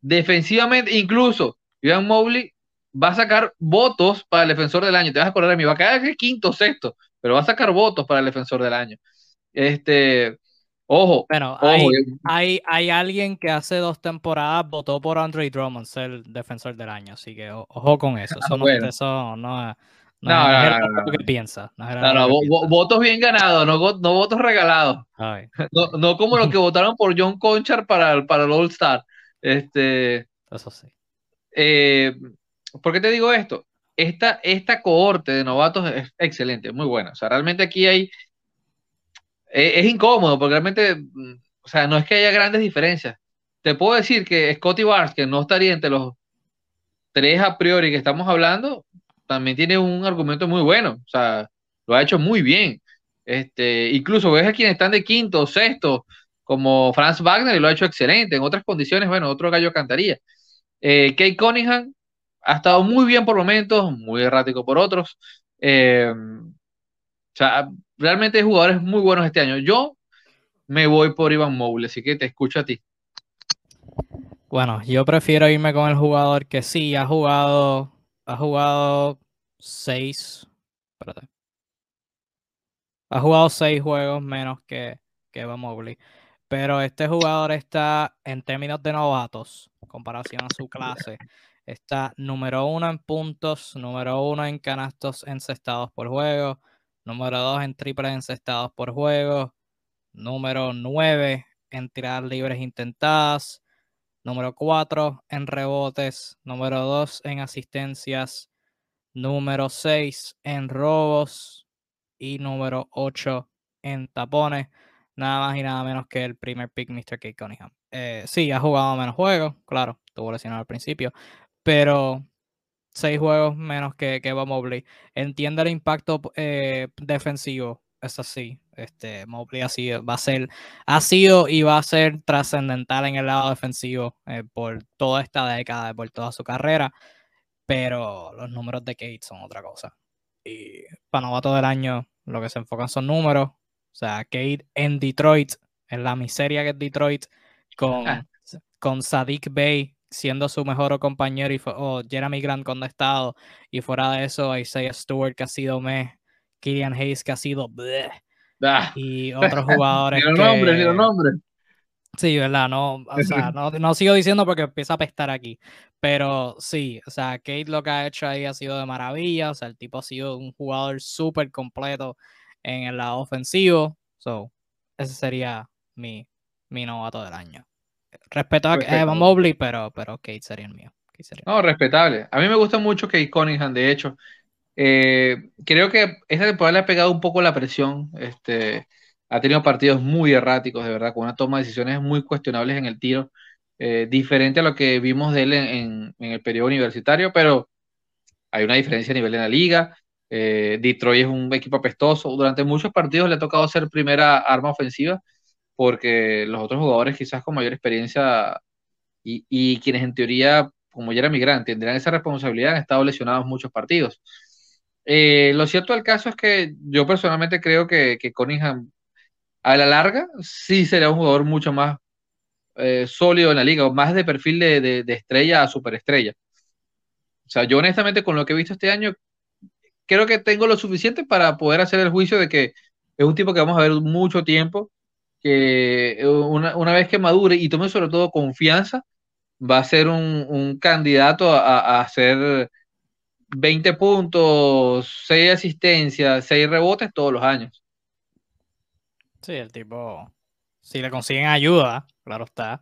Defensivamente, incluso, Ivan Mowley va a sacar votos para el defensor del año. Te vas a acordar de mí, va a quedar el quinto sexto, pero va a sacar votos para el defensor del año. Este, ojo. Bueno, hay, hay, hay, alguien que hace dos temporadas votó por Andre Drummond ser el defensor del año, así que ojo con eso. Eso, no, eso no, no, no, no, que piensa. No, no, votos bien ganados, no, no votos regalados. No, como los que votaron por John Conchar para, para el All Star. Este, eso sí. Eh, ¿Por qué te digo esto? Esta, esta cohorte de novatos es excelente, muy buena. O sea, realmente aquí hay. E, es, incómodo, porque realmente. Mm, o sea, no es que haya grandes diferencias. Te puedo decir que Scotty Barnes, que no estaría entre los tres a priori que estamos hablando, también tiene un argumento muy bueno. O sea, lo ha hecho muy bien. Este, incluso ves a quienes están de quinto sexto, como Franz Wagner, y lo ha hecho excelente. En otras condiciones, bueno, otro gallo cantaría. Eh, Kate Cunningham, ha estado muy bien por momentos, muy errático por otros. Eh, o sea, realmente hay jugadores muy buenos este año. Yo me voy por Ivan Moule, así que te escucho a ti. Bueno, yo prefiero irme con el jugador que sí ha jugado, ha jugado seis, espérate, ha jugado seis juegos menos que, que Evan Mobley. Pero este jugador está en términos de novatos, comparación a su clase, Está número uno en puntos, número uno en canastos encestados por juego, número dos en triples encestados por juego, número nueve en tiradas libres intentadas, número cuatro en rebotes, número dos en asistencias, número seis en robos y número ocho en tapones. Nada más y nada menos que el primer pick, Mr. K. Cunningham. Eh, sí, ha jugado menos juegos, claro, tuvo lesionado al principio, pero seis juegos menos que, que Mobley. Entiende el impacto eh, defensivo, es así. Este, Mobley ha sido, va a ser, ha sido y va a ser trascendental en el lado defensivo eh, por toda esta década, por toda su carrera. Pero los números de Kate son otra cosa. Y para novato del año, lo que se enfocan son números. O sea, Kate en Detroit, en la miseria que es Detroit, con, ah. con Sadiq Bey siendo su mejor compañero y o Jeremy Grant estado y fuera de eso Isaiah Stewart que ha sido me Killian Hayes que ha sido ah. y otros jugadores ni nombre ni nombre sí verdad no o sea no, no, sigo diciendo porque empieza a pestar aquí pero sí o sea Kate lo que ha hecho ahí ha sido de maravilla o sea el tipo ha sido un jugador súper completo en el lado ofensivo so ese sería mi mi novato del año Respeto a Evan Mobley, pero, pero Kate sería el mío. sería. No, respetable. A mí me gusta mucho Kate Cunningham, de hecho. Eh, creo que esta temporada le ha pegado un poco la presión. Este, ha tenido partidos muy erráticos, de verdad, con una toma de decisiones muy cuestionables en el tiro, eh, diferente a lo que vimos de él en, el periodo universitario, pero hay una diferencia a nivel de la liga. Eh, Detroit es un equipo apestoso. Durante muchos partidos le ha tocado ser primera arma ofensiva, porque los otros jugadores, quizás con mayor experiencia y, y quienes en teoría, como ya era migrante, tendrían esa responsabilidad, han estado lesionados muchos partidos. Eh, lo cierto del caso es que yo personalmente creo que, que Cunningham a la larga sí será un jugador mucho más eh, sólido en la liga, o más de perfil de, de, estrella a superestrella. O sea, yo honestamente con lo que he visto este año, creo que tengo lo suficiente para poder hacer el juicio de que es un tipo que vamos a ver mucho tiempo, que una, una vez que madure y tome sobre todo confianza, va a ser un, un candidato a, a hacer 20 puntos, 6 asistencias, 6 rebotes todos los años. Sí, el tipo, si le consiguen ayuda, claro está,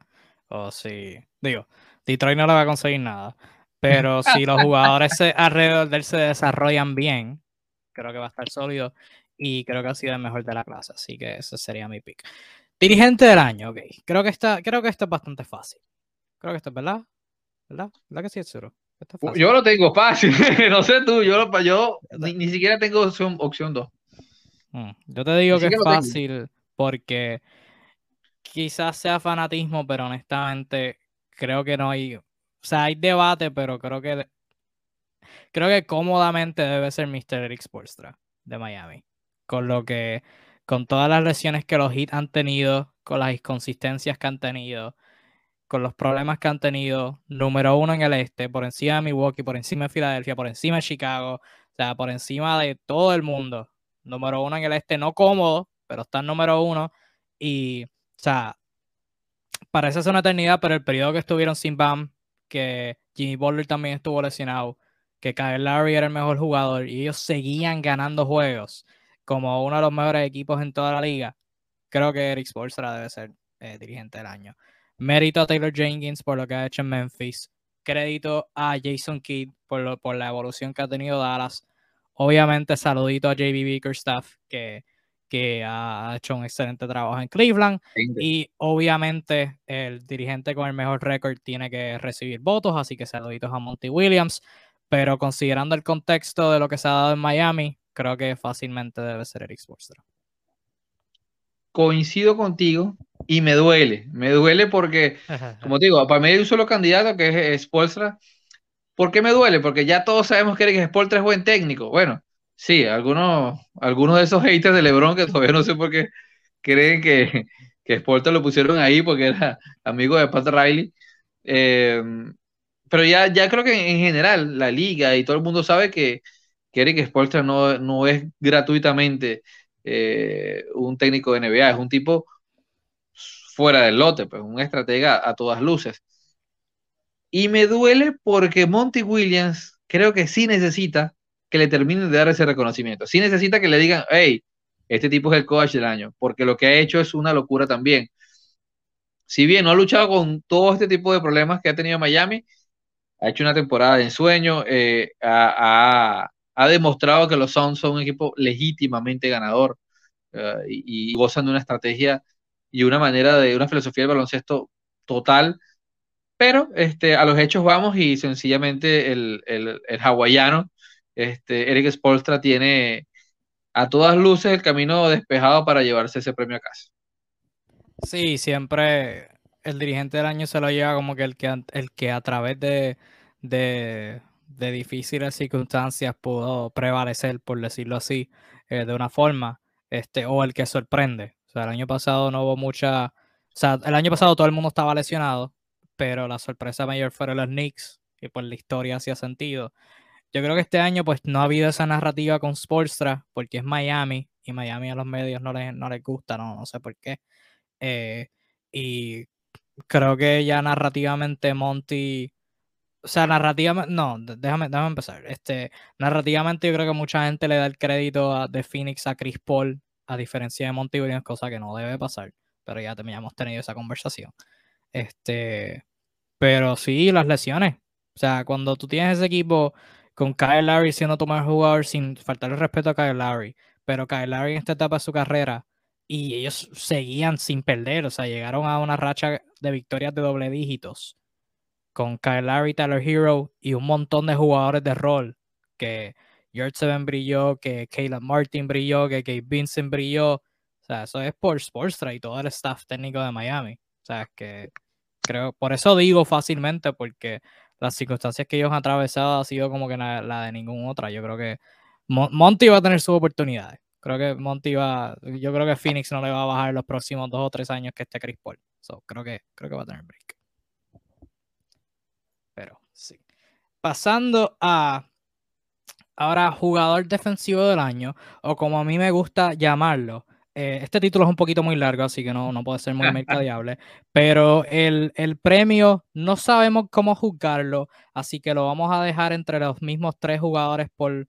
o si, digo, Detroit no le va a conseguir nada, pero si los jugadores alrededor de él se desarrollan bien, creo que va a estar sólido y creo que ha sido el mejor de la clase, así que ese sería mi pick. Dirigente del año, ok. Creo que está, creo que esto es bastante fácil. Creo que esto es verdad. ¿Verdad? ¿Verdad que sí es seguro? Yo lo tengo fácil, no sé tú, yo, yo ni, siquiera tengo opción, opción 2. Mm, yo te digo que es fácil porque quizás sea fanatismo, pero honestamente creo que no hay, o sea, hay debate, pero creo que creo que cómodamente debe ser Mr. Eric Spoelstra de Miami, con lo que con todas las lesiones que los Heat han tenido, con las inconsistencias que han tenido, con los problemas que han tenido, número uno en el este, por encima de Milwaukee, por encima de Filadelfia, por encima de Chicago, o sea, por encima de todo el mundo. Número uno en el este, no cómodo, pero está en número uno. Y, o sea, parece ser una eternidad, pero el periodo que estuvieron sin Bam, que Jimmy Butler también estuvo lesionado, que Kyle Larry era el mejor jugador y ellos seguían ganando juegos como uno de los mejores equipos en toda la liga, creo que Eric Spoelstra debe ser eh, dirigente del año. Mérito a Taylor Jenkins por lo que ha hecho en Memphis. Crédito a Jason Kidd por, por la evolución que ha tenido Dallas. Obviamente, saludito a JB Bickerstaff, que, que ha hecho un excelente trabajo en Cleveland. Y obviamente, el dirigente con el mejor récord tiene que recibir votos, así que saluditos a Monty Williams. Pero considerando el contexto de lo que se ha dado en Miami, creo que fácilmente debe ser Eric Spoelstra. Coincido contigo, y me duele, me duele porque, como te digo, para mí hay un solo candidato que es Spolstra. ¿Por qué me duele? Porque ya todos sabemos que Eric Spolstra es buen técnico. Bueno, sí, algunos, algunos de esos haters de LeBron que todavía no sé por qué creen que, que Spolstra lo pusieron ahí porque era amigo de Pat Riley. Eh, pero ya, ya creo que en general la liga y todo el mundo sabe que, que Eric Spolstra no, no es gratuitamente eh, un técnico de NBA, es un tipo fuera del lote, pues un estratega a todas luces. Y me duele porque Monty Williams creo que sí necesita que le terminen de dar ese reconocimiento. Sí necesita que le digan, hey, este tipo es el coach del año, porque lo que ha hecho es una locura también. Si bien no ha luchado con todo este tipo de problemas que ha tenido Miami, ha hecho una temporada de ensueño, eh, ha, demostrado que los Suns son un equipo legítimamente ganador eh, y, y, gozan de una estrategia y una manera de una filosofía del baloncesto total. Pero este, a los hechos vamos y sencillamente el, el, el hawaiano, este, Eric Spolstra, tiene a todas luces el camino despejado para llevarse ese premio a casa. Sí, siempre el dirigente del año se lo lleva como que el que, el que a través de, de, de difíciles circunstancias pudo prevalecer, por decirlo así, eh, de una forma, este, o el que sorprende. O sea, el año pasado no hubo mucha. O sea, el año pasado todo el mundo estaba lesionado, pero la sorpresa mayor fueron los Knicks, y por la historia hacía sentido. Yo creo que este año, pues, no ha habido esa narrativa con Sportstra, porque es Miami, y Miami a los medios no les, no les gusta, no, no sé por qué. Eh, y creo que ya narrativamente Monty. O sea, narrativamente. No, déjame, déjame empezar. Este, narrativamente, yo creo que mucha gente le da el crédito de Phoenix a Chris Paul a diferencia de Monty Williams, cosa que no debe pasar, pero ya hemos tenido esa conversación. Este, pero sí, las lesiones. O sea, cuando tú tienes ese equipo con Kyle Larry siendo tu mejor jugador sin faltarle respeto a Kyle Larry, pero Kyle Larry en esta etapa de su carrera y ellos seguían sin perder, o sea, llegaron a una racha de victorias de doble dígitos con Kyle Larry, Tyler Hero y un montón de jugadores de rol que George Seven brilló, que Caleb Martin brilló, que Kate Vincent brilló. O sea, eso es por Sportstra y todo el staff técnico de Miami. O sea, es que creo, por eso digo fácilmente, porque las circunstancias que ellos han atravesado ha sido como que la, de ninguna otra. Yo creo que Monty va a tener sus oportunidades. Creo que Monty va, yo creo que Phoenix no le va a bajar los próximos dos o tres años que esté Chris Paul. So, creo que, creo que va a tener break. Sí. Pasando a ahora jugador defensivo del año, o como a mí me gusta llamarlo, eh, este título es un poquito muy largo, así que no, no puede ser muy mercadeable, pero el, el, premio no sabemos cómo juzgarlo, así que lo vamos a dejar entre los mismos tres jugadores por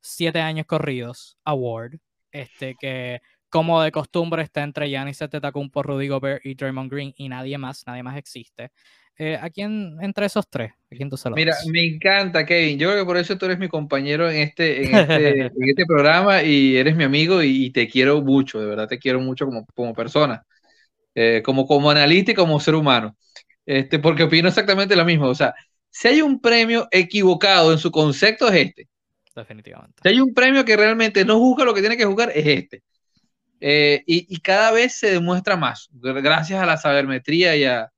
siete años corridos, Award, este que como de costumbre está entre Giannis Antetokounmpo, Rudy Gobert y Draymond Green y nadie más, nadie más existe. Eh, ¿A quién entre esos tres? ¿A quién tú se Mira, me encanta, Kevin. Yo creo que por eso tú eres mi compañero en este, en este, este programa y eres mi amigo y, te quiero mucho, de verdad te quiero mucho como, como persona, eh, como, como analista y como ser humano. Este, porque opino exactamente lo mismo. O sea, si hay un premio equivocado en su concepto es este. Definitivamente. Si hay un premio que realmente no juzga lo que tiene que jugar es este. Eh, y, y, cada vez se demuestra más, gracias a la sabermetría y a,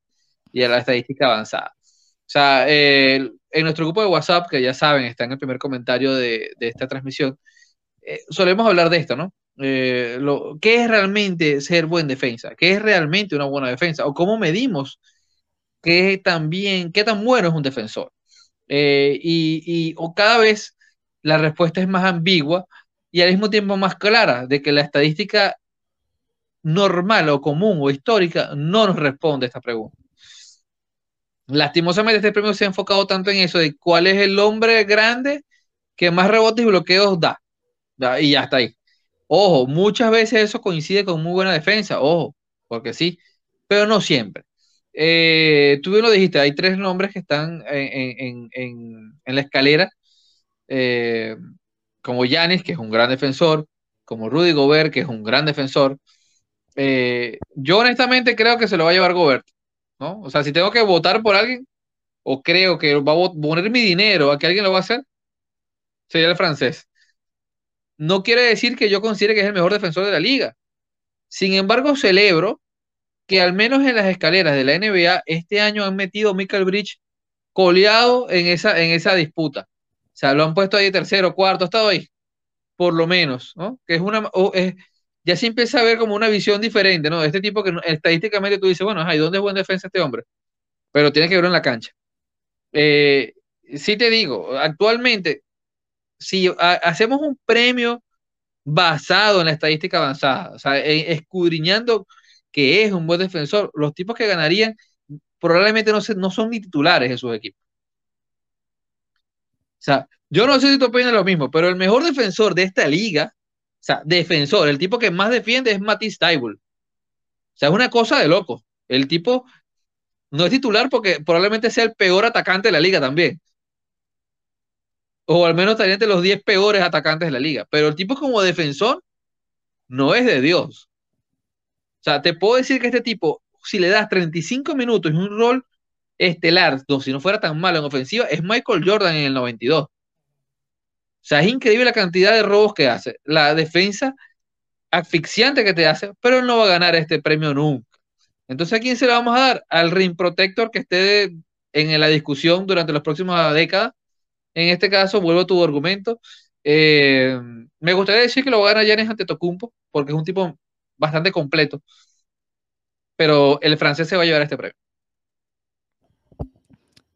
y a la estadística avanzada. O sea, en nuestro grupo de WhatsApp, que ya saben, está en el primer comentario de, de esta transmisión, eh, solemos hablar de esto, ¿no? Eh, lo, ¿Qué es realmente ser buen defensa? ¿Qué es realmente una buena defensa? ¿O cómo medimos qué tan bien, qué tan bueno es un defensor? Eh, y, y o cada vez la respuesta es más ambigua y al mismo tiempo más clara de que la estadística normal o común o histórica no nos responde a esta pregunta. Lastimosamente este premio se ha enfocado tanto en eso, de cuál es el hombre grande que más rebotes y bloqueos da. Y ya está ahí. Ojo, muchas veces eso coincide con muy buena defensa, ojo, porque sí, pero no siempre. Eh, tú bien lo dijiste, hay tres nombres que están en, la escalera, eh, como Yanis, que es un gran defensor, como Rudy Gobert, que es un gran defensor. Eh, yo honestamente creo que se lo va a llevar Gobert. ¿No? O sea, si tengo que votar por alguien, o creo que va a poner mi dinero a que alguien lo va a hacer, sería el francés. No quiere decir que yo considere que es el mejor defensor de la liga. Sin embargo, celebro que al menos en las escaleras de la NBA este año han metido Michael Bridge coleado en esa, en esa disputa. O sea, lo han puesto ahí tercero, cuarto, ha estado ahí, por lo menos, ¿no? Que es una, es, ya se empieza a ver como una visión diferente, ¿no? Este tipo que estadísticamente tú dices, bueno, ¿y dónde es buen defensa este hombre? Pero tiene que verlo en la cancha. Eh, sí te digo, actualmente, si hacemos un premio basado en la estadística avanzada, o sea, escudriñando que es un buen defensor, los tipos que ganarían probablemente no, no son ni titulares en sus equipos. O sea, yo no sé si tú opinas lo mismo, pero el mejor defensor de esta liga o sea, defensor, el tipo que más defiende es Matisse Taibul. O sea, es una cosa de loco. El tipo no es titular porque probablemente sea el peor atacante de la liga también. O al menos estaría entre los 10 peores atacantes de la liga. Pero el tipo como defensor no es de Dios. O sea, te puedo decir que este tipo, si le das 35 minutos y un rol estelar, si no fuera tan malo en ofensiva, es Michael Jordan en el 92. Sea, es increíble la cantidad de robos que hace, la defensa asfixiante que te hace, pero él no va a ganar este premio nunca. Entonces, ¿a quién se lo vamos a dar? Al Ring Protector que esté en la discusión durante las próximas décadas. En este caso, vuelvo a tu argumento. Eh, me gustaría decir que lo va a ganar Giannis ante Tocumpo, porque es un tipo bastante completo. Pero el francés se va a llevar este premio.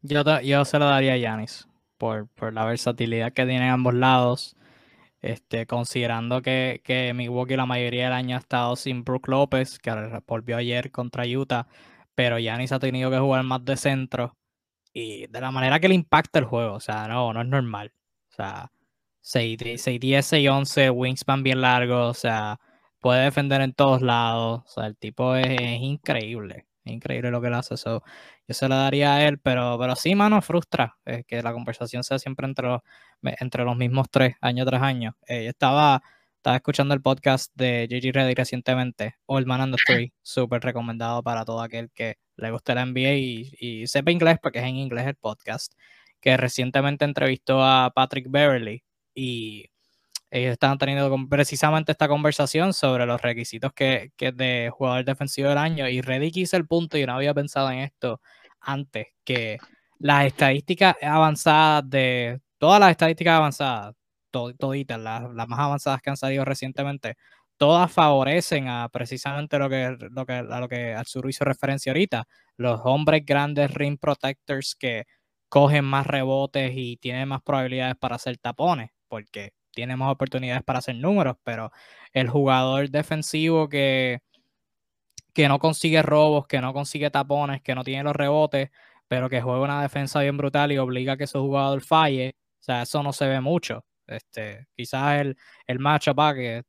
Yo, yo se lo daría a Giannis por, la versatilidad que tiene ambos lados. Este, considerando que, que Milwaukee la mayoría del año ha estado sin Brook López, que volvió ayer contra Utah, pero Yanis ha tenido que jugar más de centro y de la manera que le impacta el juego, o sea, no, no es normal. O sea, 6-10, 6-11, wingspan bien largo, o sea, puede defender en todos lados, o sea, el tipo es, increíble. Increíble lo que él hace. yo se lo daría a él, pero, pero sí, mano, frustra eh, que la conversación sea siempre entre los, entre los mismos tres, año tras año. Eh, yo estaba, estaba escuchando el podcast de J.G. Reddy recientemente, Old Man and the Three, súper recomendado para todo aquel que le guste la NBA y, y sepa inglés, porque es en inglés el podcast, que recientemente entrevistó a Patrick Beverly y ellos estaban teniendo precisamente esta conversación sobre los requisitos que, que de jugador defensivo del año y Reddick hizo el punto y no había pensado en esto antes, que las estadísticas avanzadas de todas las estadísticas avanzadas, toditas, las, las, más avanzadas que han salido recientemente, todas favorecen a precisamente lo que, lo que, a lo que hizo referencia ahorita, los hombres grandes ring protectors que cogen más rebotes y tienen más probabilidades para hacer tapones, porque tiene más oportunidades para hacer números, pero el jugador defensivo que, que no consigue robos, que no consigue tapones, que no tiene los rebotes, pero que juega una defensa bien brutal y obliga a que su jugador falle, o sea, eso no se ve mucho. Este, quizás el, el matchup ah, que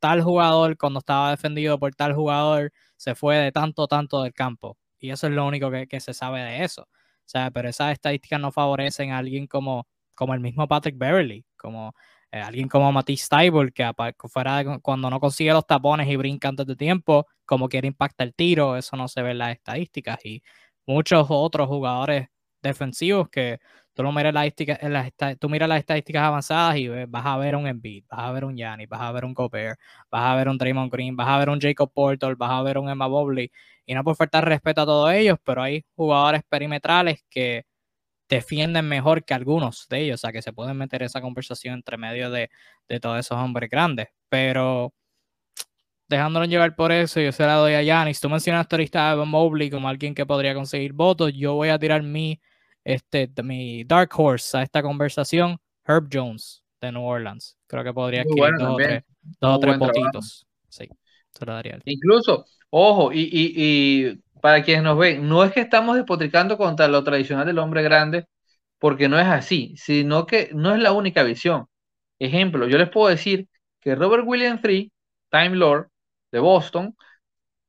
tal jugador cuando estaba defendido por tal jugador se fue de tanto, tanto del campo. Y eso es lo único que, que se sabe de eso. O sea, pero esas estadísticas no favorecen a alguien como, como el mismo Patrick Beverly, como eh, alguien como Matisse Stable, que fuera cuando no consigue los tapones y brinca antes de tiempo, como quiere impactar el tiro, eso no se ve en las estadísticas. Y muchos otros jugadores defensivos que tú, lo miras, las las, tú miras las estadísticas avanzadas y vas a ver un Embiid, vas a ver un Giannis, vas a ver un Gobert, vas a ver un Draymond Green, vas a ver un Jacob Portal, vas a ver un Emma Bobley. Y no por faltar respeto a todos ellos, pero hay jugadores perimetrales que defienden mejor que algunos de ellos, o sea, que se pueden meter esa conversación entre medio de, todos esos hombres grandes, pero dejándolo llevar por eso, yo se la doy a Yanis. Tú mencionaste ahorita a Evan Mobley como alguien que podría conseguir votos. Yo voy a tirar mi, este, mi Dark Horse a esta conversación, Herb Jones de New Orleans. Creo que podría escribir dos, o tres, votitos. Sí, se lo daría. Incluso, ojo, y, y, y para quienes nos ven, no es que estamos despotricando contra lo tradicional del hombre grande, porque no es así, sino que no es la única visión. Ejemplo, yo les puedo decir que Robert William Free, Time Lord de Boston,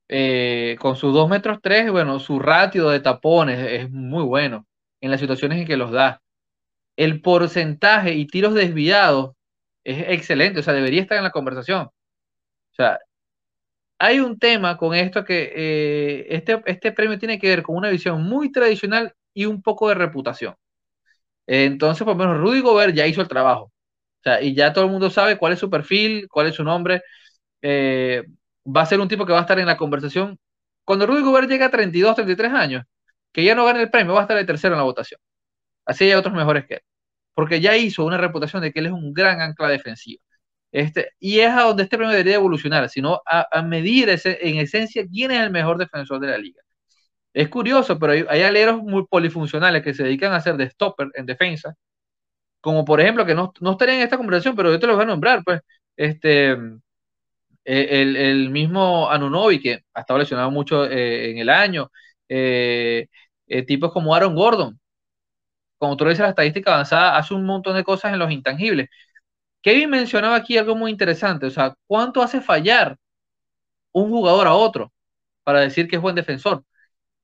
eh, con sus 2 metros 3, bueno, su ratio de tapones es muy bueno en las situaciones en que los da. El porcentaje y tiros desviados es excelente, o sea, debería estar en la conversación. O sea, hay un tema con esto que eh, este, este premio tiene que ver con una visión muy tradicional y un poco de reputación. Entonces, por lo menos Rudy Gobert ya hizo el trabajo. O sea, y ya todo el mundo sabe cuál es su perfil, cuál es su nombre. Eh, va a ser un tipo que va a estar en la conversación. Cuando Rudy Gobert llega a 32, 33 años, que ya no gane el premio, va a estar de tercero en la votación. Así hay otros mejores que él. Porque ya hizo una reputación de que él es un gran ancla defensivo. Este, y es a donde este premio debería evolucionar, sino a, medir en esencia quién es el mejor defensor de la liga. Es curioso, pero hay, aleros muy polifuncionales que se dedican a hacer de stopper en defensa, como por ejemplo, que no, no estarían en esta conversación, pero yo te los voy a nombrar, pues, este, e, el, mismo Anunobi, que ha estado lesionado mucho eh, en el año, eh, eh, tipos como Aaron Gordon, como tú lo dices, la estadística avanzada hace un montón de cosas en los intangibles, Kevin mencionaba aquí algo muy interesante, o sea, ¿cuánto hace fallar un jugador a otro para decir que es buen defensor?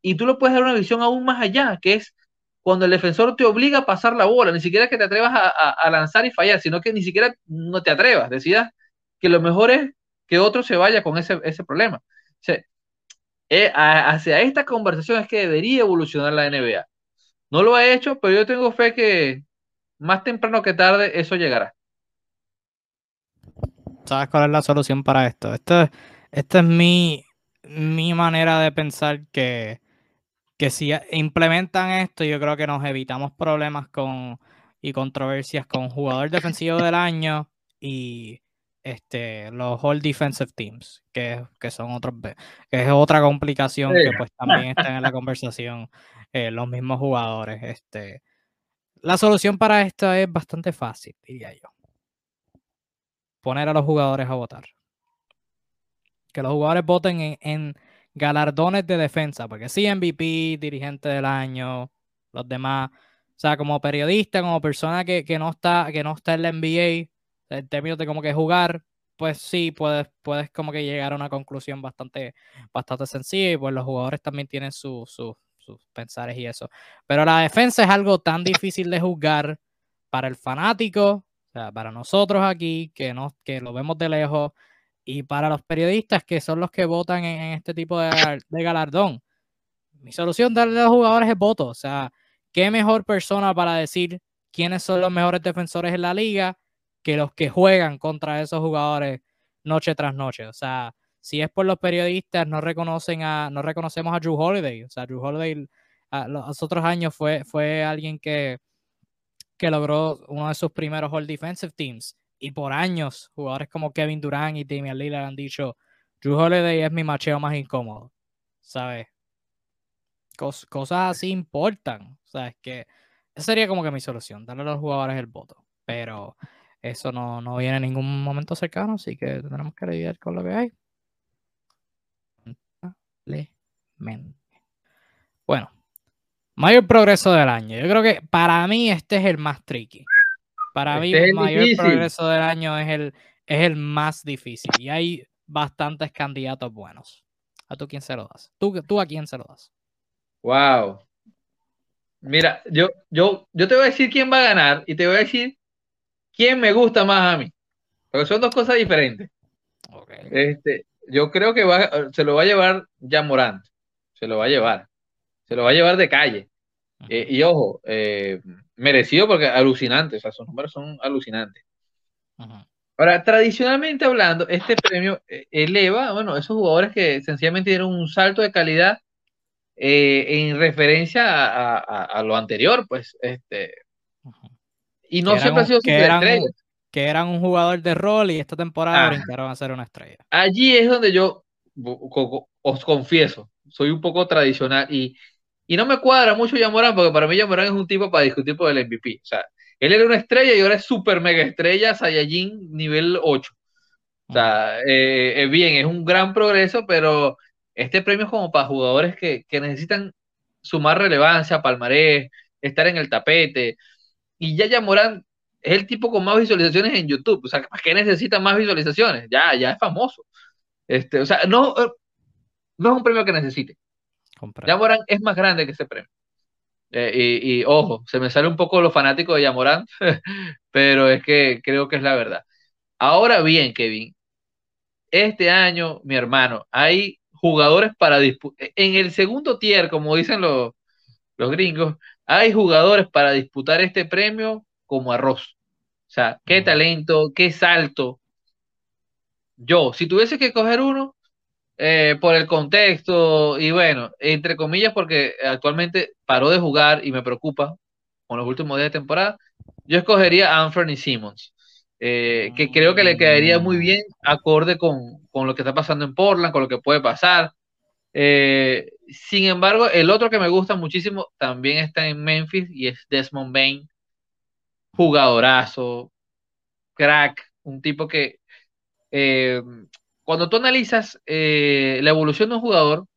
Y tú lo puedes dar una visión aún más allá, que es cuando el defensor te obliga a pasar la bola, ni siquiera que te atrevas a, lanzar y fallar, sino que ni siquiera no te atrevas, decidas que lo mejor es que otro se vaya con ese, problema. Eh, hacia esta conversación es que debería evolucionar la NBA. No lo ha hecho, pero yo tengo fe que más temprano que tarde eso llegará. ¿Sabes cuál es la solución para esto? Esta es mi, mi manera de pensar que, que si implementan esto, yo creo que nos evitamos problemas con y controversias con jugador defensivo del año y este los All Defensive Teams, que, son otros que es otra complicación que pues también está en la conversación eh, los mismos jugadores. Este, la solución para esto es bastante fácil, diría yo poner a los jugadores a votar. Que los jugadores voten en, galardones de defensa, porque sí, MVP, dirigente del año, los demás. O sea, como periodista, como persona que, no, está, que no está en la NBA, en términos de como que jugar, pues sí, puedes, puedes como que llegar a una conclusión bastante, bastante sencilla y pues los jugadores también tienen sus pensares y eso. Pero la defensa es algo tan difícil de juzgar para el fanático, sea, para nosotros aquí, que, no, que lo vemos de lejos, y para los periodistas que son los que votan en, este tipo de, de, galardón. Mi solución darle a los jugadores es voto. O sea, ¿qué mejor persona para decir quiénes son los mejores defensores en la liga que los que juegan contra esos jugadores noche tras noche? O sea, si es por los periodistas, no reconocen a, no reconocemos a Drew Holiday. O sea, Drew Holiday a los otros años fue, fue alguien que, que logró uno de sus primeros All Defensive Teams y por años jugadores como Kevin Durant y Damian Lillard han dicho, Drew Holiday es mi macheo más incómodo, ¿sabes? cosas así importan, ¿sabes? Que esa sería como que mi solución, darle a los jugadores el voto, pero eso no, no viene en ningún momento cercano, así que tenemos que lidiar con lo que hay. Bueno, mayor progreso del año. Yo creo que para mí este es el más tricky. Para mí, el mayor progreso del año es el, es el más difícil. Y hay bastantes candidatos buenos. ¿A tú quién se lo das? ¿Tú, tú a quién se lo das? Wow. Mira, yo, yo, yo te voy a decir quién va a ganar y te voy a decir quién me gusta más a mí. Porque son dos cosas diferentes. Este, yo creo que va, se lo va a llevar ya Morant. Se lo va a llevar. Se lo va a llevar de calle. Eh, y ojo, eh, merecido porque alucinante, o sea, sus números son alucinantes. Ahora, tradicionalmente hablando, este premio eh, eleva, bueno, esos jugadores que sencillamente dieron un salto de calidad en referencia a, lo anterior, pues, este. Y no siempre ha sido que eran, que eran un jugador de rol y esta temporada brincaron a ser una estrella. Allí es donde yo os confieso, soy un poco tradicional y y no me cuadra mucho Yamorán, porque para mí Yamorán es un tipo para discutir por el MVP. O sea, él era una estrella y ahora es super mega estrella, Saiyajin nivel 8. O sea, eh, eh, bien, es un gran progreso, pero este premio es como para jugadores que, que necesitan sumar relevancia, palmarés, estar en el tapete. Y ya Yamorán es el tipo con más visualizaciones en YouTube. O sea, ¿para qué necesita más visualizaciones? Ya, ya es famoso. Este, o sea, no, no es un premio que necesite. Yamorán es más grande que ese premio. Eh, y, ojo, se me sale un poco lo fanático de Yamorán, pero es que creo que es la verdad. Ahora bien, Kevin, este año, mi hermano, hay jugadores para disputar. En el segundo tier, como dicen los, los gringos, hay jugadores para disputar este premio como arroz. O sea, qué talento, qué salto. Yo, si tuviese que coger uno, eh, por el contexto y bueno, entre comillas, porque actualmente paró de jugar y me preocupa con los últimos días de temporada, yo escogería a Anthony Simmons, eh, que creo que le quedaría muy bien acorde con, lo que está pasando en Portland, con lo que puede pasar. Eh, sin embargo, el otro que me gusta muchísimo también está en Memphis y es Desmond Bain, jugadorazo, crack, un tipo que cuando tú analizas eh, la evolución de un jugador,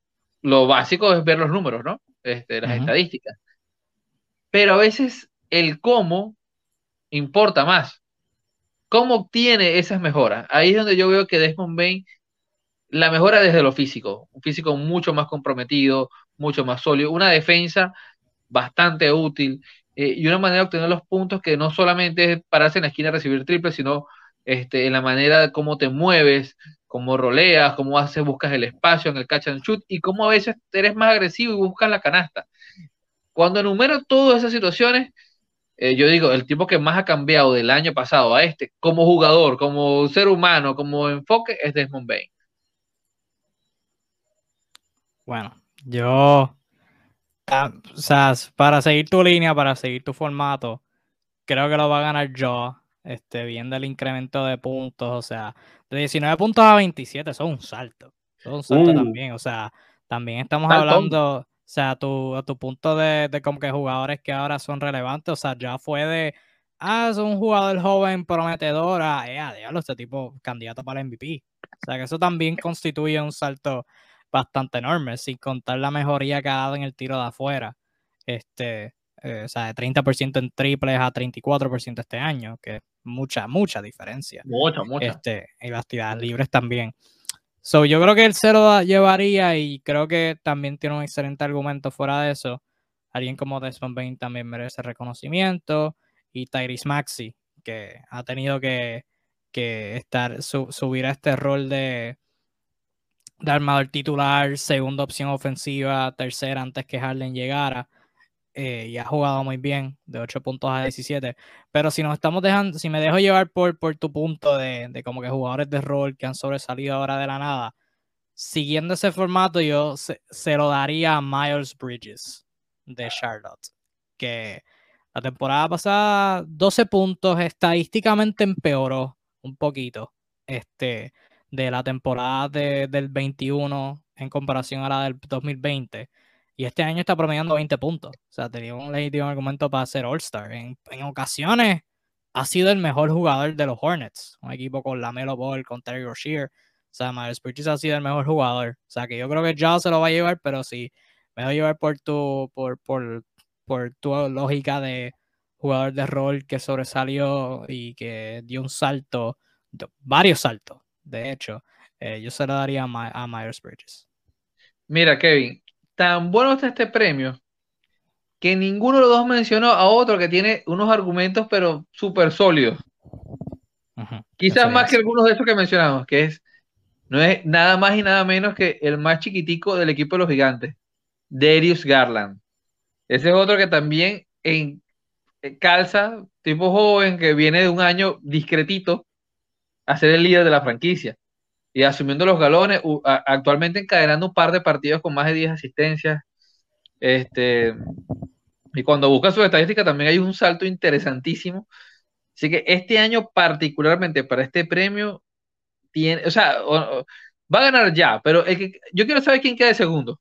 lo básico es ver los números, ¿no? Este, las estadísticas. Pero a veces el cómo importa más. ¿Cómo obtiene esas mejoras? Ahí es donde yo veo que Desmond Bain la mejora desde lo físico, un físico mucho más comprometido, mucho más sólido, una defensa bastante útil eh, y una manera de obtener los puntos que no solamente es pararse en la esquina a recibir triple, sino este, en la manera de cómo te mueves, cómo roleas, cómo haces, buscas el espacio en el catch and shoot y cómo a veces eres más agresivo y buscas la canasta. Cuando enumero todas esas situaciones, eh, yo digo, el tipo que más ha cambiado del año pasado a este, como jugador, como ser humano, como enfoque, es Desmond Bain. Bueno, yo, ah, o sea, para seguir tu línea, para seguir tu formato, creo que lo va a ganar yo este, viendo el incremento de puntos, o sea, de 19 puntos a 27, eso es un salto, eso es un salto uh. también, o sea, también estamos hablando, o sea, tu, a tu punto de, de, como que jugadores que ahora son relevantes, o sea, ya fue de, ah, es un jugador joven prometedor, ah, eh, diablo, este tipo candidato para el MVP, o sea, que eso también constituye un salto bastante enorme, sin contar la mejoría que ha dado en el tiro de afuera, este, Eh, o sea, de 30% en triples a 34% este año, que es mucha, mucha diferencia. Mucha, mucha. Este, y las tiradas libres también. So, yo creo que él se lo llevaría y creo que también tiene un excelente argumento fuera de eso. Alguien como Desmond Bain también merece reconocimiento. Y Tyrese Maxi, que ha tenido que, que estar, subir a este rol de, de armador titular, segunda opción ofensiva, tercera antes que Harden llegara. Eh, y ha jugado muy bien, de 8 puntos a 17. Pero si nos estamos dejando, si me dejo llevar por, por tu punto de, de como que jugadores de rol que han sobresalido ahora de la nada, siguiendo ese formato, yo se, lo daría a Miles Bridges de Charlotte, que la temporada pasada 12 puntos, estadísticamente empeoró un poquito este, de la temporada del 21 en comparación a la del 2020 y este año está promediando 20 puntos. O sea, tenía un legítimo argumento para ser All-Star. En, ocasiones ha sido el mejor jugador de los Hornets. Un equipo con Lamelo Ball, con Terry Rozier. O sea, Miles Bridges ha sido el mejor jugador. O sea, que yo creo que ya se lo va a llevar, pero sí, me voy a llevar por tu, por, por, por tu lógica de jugador de rol que sobresalió y que dio un salto, varios saltos, de hecho. Eh, yo se lo daría a, a Myers Bridges. Mira, Kevin, tan bueno está este premio que ninguno de los dos mencionó a otro que tiene unos argumentos, pero súper sólidos. Quizás más que algunos de esos que mencionamos, que es no es nada más y nada menos que el más chiquitico del equipo de los gigantes, Darius Garland. Ese es otro que también en, calza, tipo joven, que viene de un año discretito a ser el líder de la franquicia y asumiendo los galones, actualmente encadenando un par de partidos con más de 10 asistencias. Este, y cuando busca su estadística también hay un salto interesantísimo. Así que este año particularmente para este premio, tiene, o sea, va a ganar ya, pero yo quiero saber quién queda de segundo.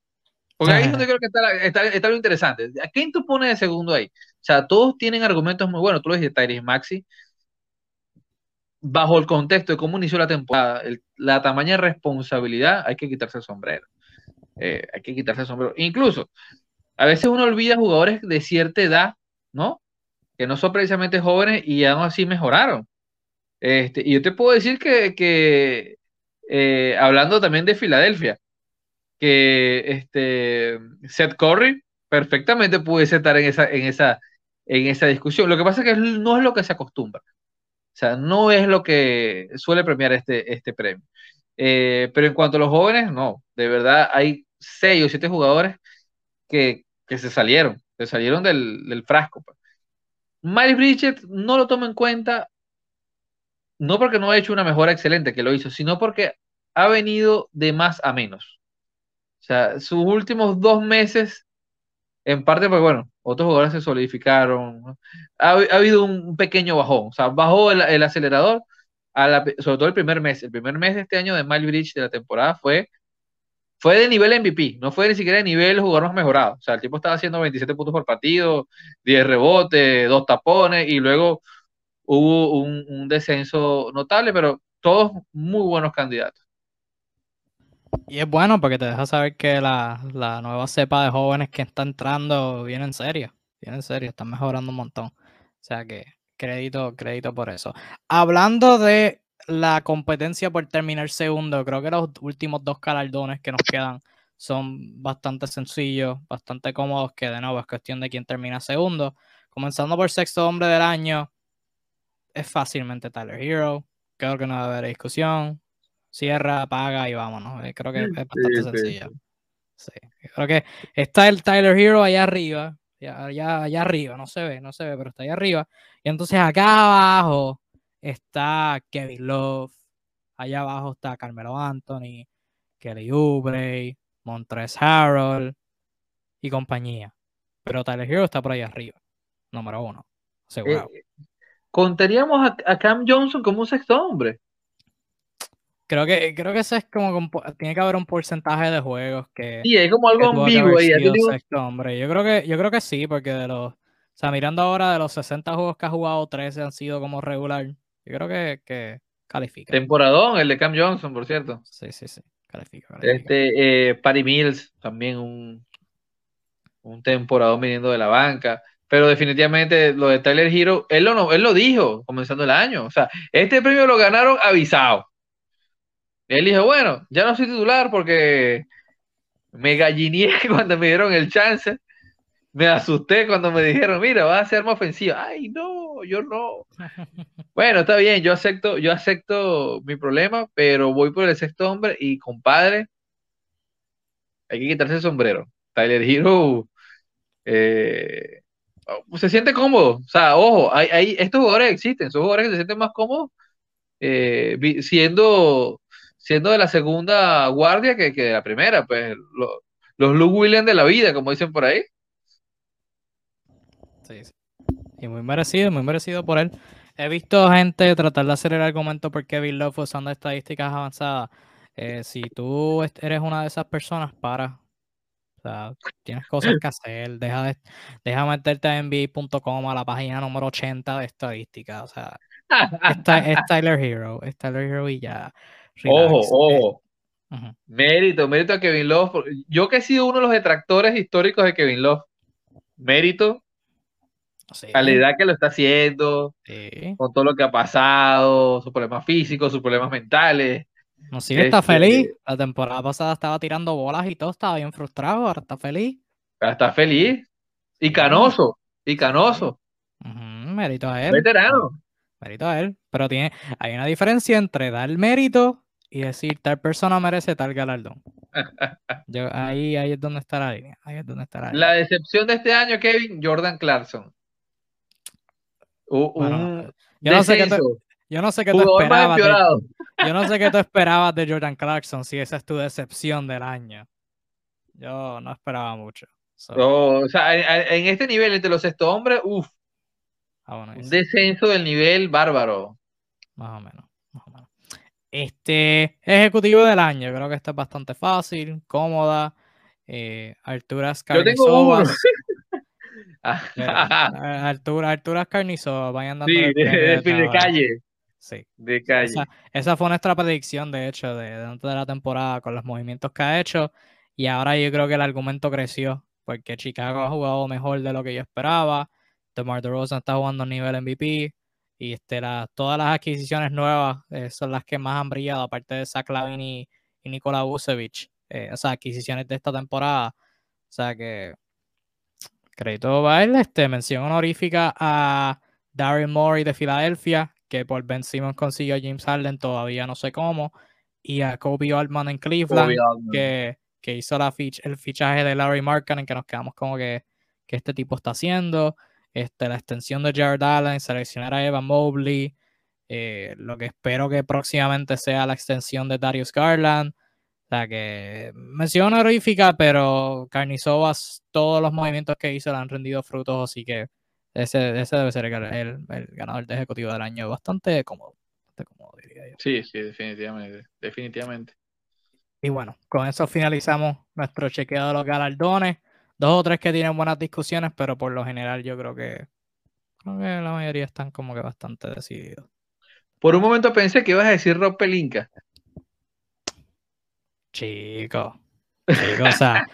Porque ahí es donde creo que está, lo interesante. ¿A quién tú pones de segundo ahí? O sea, todos tienen argumentos muy buenos. Tú lo dijiste, Tyrese Maxi bajo el contexto de cómo inició la temporada, la tamaña responsabilidad, hay que quitarse el sombrero. Eh, hay que quitarse el sombrero. Incluso, a veces uno olvida jugadores de cierta edad, ¿no? Que no son precisamente jóvenes y aún así mejoraron. Este, y yo te puedo decir que, eh, hablando también de Filadelfia, que este, Seth Curry perfectamente pudiese estar en esa, en, esa, en esa discusión. Lo que pasa es que no es lo que se acostumbra. Sea, no es lo que suele premiar este, este premio. Eh, pero en cuanto a los jóvenes, no. De verdad, hay seis o siete jugadores que, se salieron, se salieron del, frasco. Pues. Miles Bridget no lo toma en cuenta, no porque no ha hecho una mejora excelente que lo hizo, sino porque ha venido de más a menos. O sea, sus últimos dos meses en parte, pues bueno, otros jugadores se solidificaron. Ha, habido un pequeño bajón. O sea, bajó el, acelerador, sobre todo el primer mes. El primer mes de este año de Mile Bridge de la temporada fue, fue de nivel MVP, no fue ni siquiera de nivel jugador más mejorado. O sea, el tipo estaba haciendo 27 puntos por partido, 10 rebotes, dos tapones, y luego hubo un descenso notable, pero todos muy buenos candidatos. Y es bueno porque te deja saber que la, nueva cepa de jóvenes que está entrando viene en serio. Viene en serio, están mejorando un montón. O sea que crédito, crédito por eso. Hablando de la competencia por terminar segundo, creo que los últimos dos galardones que nos quedan son bastante sencillos, bastante cómodos, que de nuevo es cuestión de quién termina segundo. Comenzando por sexto hombre del año, es fácilmente Tyler Hero. Creo que no va a haber discusión cierra, apaga y vámonos. Eh, creo que es bastante sencillo. Sí. Creo que está el Tyler Hero allá arriba, allá, allá arriba, no se ve, no se ve, pero está allá arriba. Y entonces acá abajo está Kevin Love, allá abajo está Carmelo Anthony, Kelly Oubre, Montres Harold y compañía. Pero Tyler Hero está por ahí arriba, número uno, seguro. Eh, ¿Contaríamos a, Cam Johnson como un sexto hombre? Creo que, creo que eso es como tiene que haber un porcentaje de juegos que. Sí, es como algo ambiguo ahí. hombre. Yo creo que, yo creo que sí, porque de los. O sea, mirando ahora de los 60 juegos que ha jugado, 13 han sido como regular. Yo creo que, que califica. Temporadón, el de Cam Johnson, por cierto. Sí, sí, sí. Califica. Este, eh, Patty Mills, también un, un temporadón viniendo de la banca. pero definitivamente lo de Tyler Hero, él lo, él lo dijo comenzando el año. O sea, este premio lo ganaron avisado. Él dijo, bueno, ya no soy titular porque me galliné cuando me dieron el chance. Me asusté cuando me dijeron, mira, vas a ser más ofensiva. Ay, no, yo no. bueno, está bien, yo acepto, yo acepto mi problema, pero voy por el sexto hombre y compadre, hay que quitarse el sombrero. Tyler Hero eh, se siente cómodo. O sea, ojo, hay, estos jugadores existen, son jugadores que se sienten más cómodos eh, siendo, siendo de la segunda guardia que, de la primera, pues los Luke Williams de la vida, como dicen por ahí. Sí, sí. Y muy merecido, muy merecido por él. He visto gente tratar de hacer el argumento por Kevin Love usando estadísticas avanzadas. Eh, si tú eres una de esas personas, para. O sea, tienes cosas que hacer. Deja, de, deja meterte a NBA.com a la página número 80 de estadísticas. O sea, es, Tyler Hero. Es Tyler Hero y ya. Ojo, ojo. Mérito, mérito a Kevin Love. Yo que he sido uno de los detractores históricos de Kevin Love. Mérito a la edad que lo está haciendo, con todo lo que ha pasado, sus problemas físicos, sus problemas mentales. No sigue, está este, feliz. La temporada pasada estaba tirando bolas y todo, estaba bien frustrado, ahora está feliz. Ahora está feliz. Y canoso, y canoso. mérito a él. Veterano. Mérito a él. Pero tiene, hay una diferencia entre dar mérito y decir tal persona merece tal galardón. ahí, ahí es donde está la línea. Ahí es donde está la, la decepción de este año, Kevin, Jordan Clarkson yo, no sé qué yo no sé qué tú esperabas. De, yo no sé qué tú esperabas de Jordan Clarkson si esa es tu decepción del año. Yo no esperaba mucho. o sea, en, este nivel, entre los sexto hombres, uff. Ah, un descenso del nivel bárbaro. Más o menos. Este ejecutivo del año, creo que esta es bastante fácil, cómoda. Eh, Arturas Carnizovas. Artura, Artura Carnizo, vayan dando. Sí, de, calle. Sí. De calle. Esa, fue nuestra predicción, de hecho, de, de la temporada con los movimientos que ha hecho. Y ahora yo creo que el argumento creció, porque Chicago ha jugado mejor de lo que yo esperaba. DeMar DeRozan está jugando a nivel MVP. Y este, todas las adquisiciones nuevas eh, son las que más han brillado, aparte de Zach Lavin y, Nikola Vucevic. Eh, o sea, adquisiciones de esta temporada. O sea que Crédito va este, mención honorífica a Daryl Morey de Filadelfia, que por Ben Simmons consiguió a James Harden, todavía no sé cómo, y a Kobe Altman en Cleveland, que, que, hizo la el fichaje de Larry en que nos quedamos como que, que este tipo está haciendo, este, la extensión de Jared Allen, seleccionar a Evan Mobley, eh, lo que espero que próximamente sea la extensión de Darius Garland, o sea que mención honorífica, pero Carnizovas, todos los movimientos que hizo le han rendido frutos, así que ese, ese debe ser el, ganador de ejecutivo del año. Bastante cómodo, bastante cómodo, diría yo. Sí, sí, definitivamente, definitivamente. Y bueno, con eso finalizamos nuestro chequeo de los galardones. Dos o tres que tienen buenas discusiones, pero por lo general yo creo que, creo que la mayoría están como que bastante decididos. Por un momento pensé que ibas a decir Rob Pelinka. Chico. Chico o sea,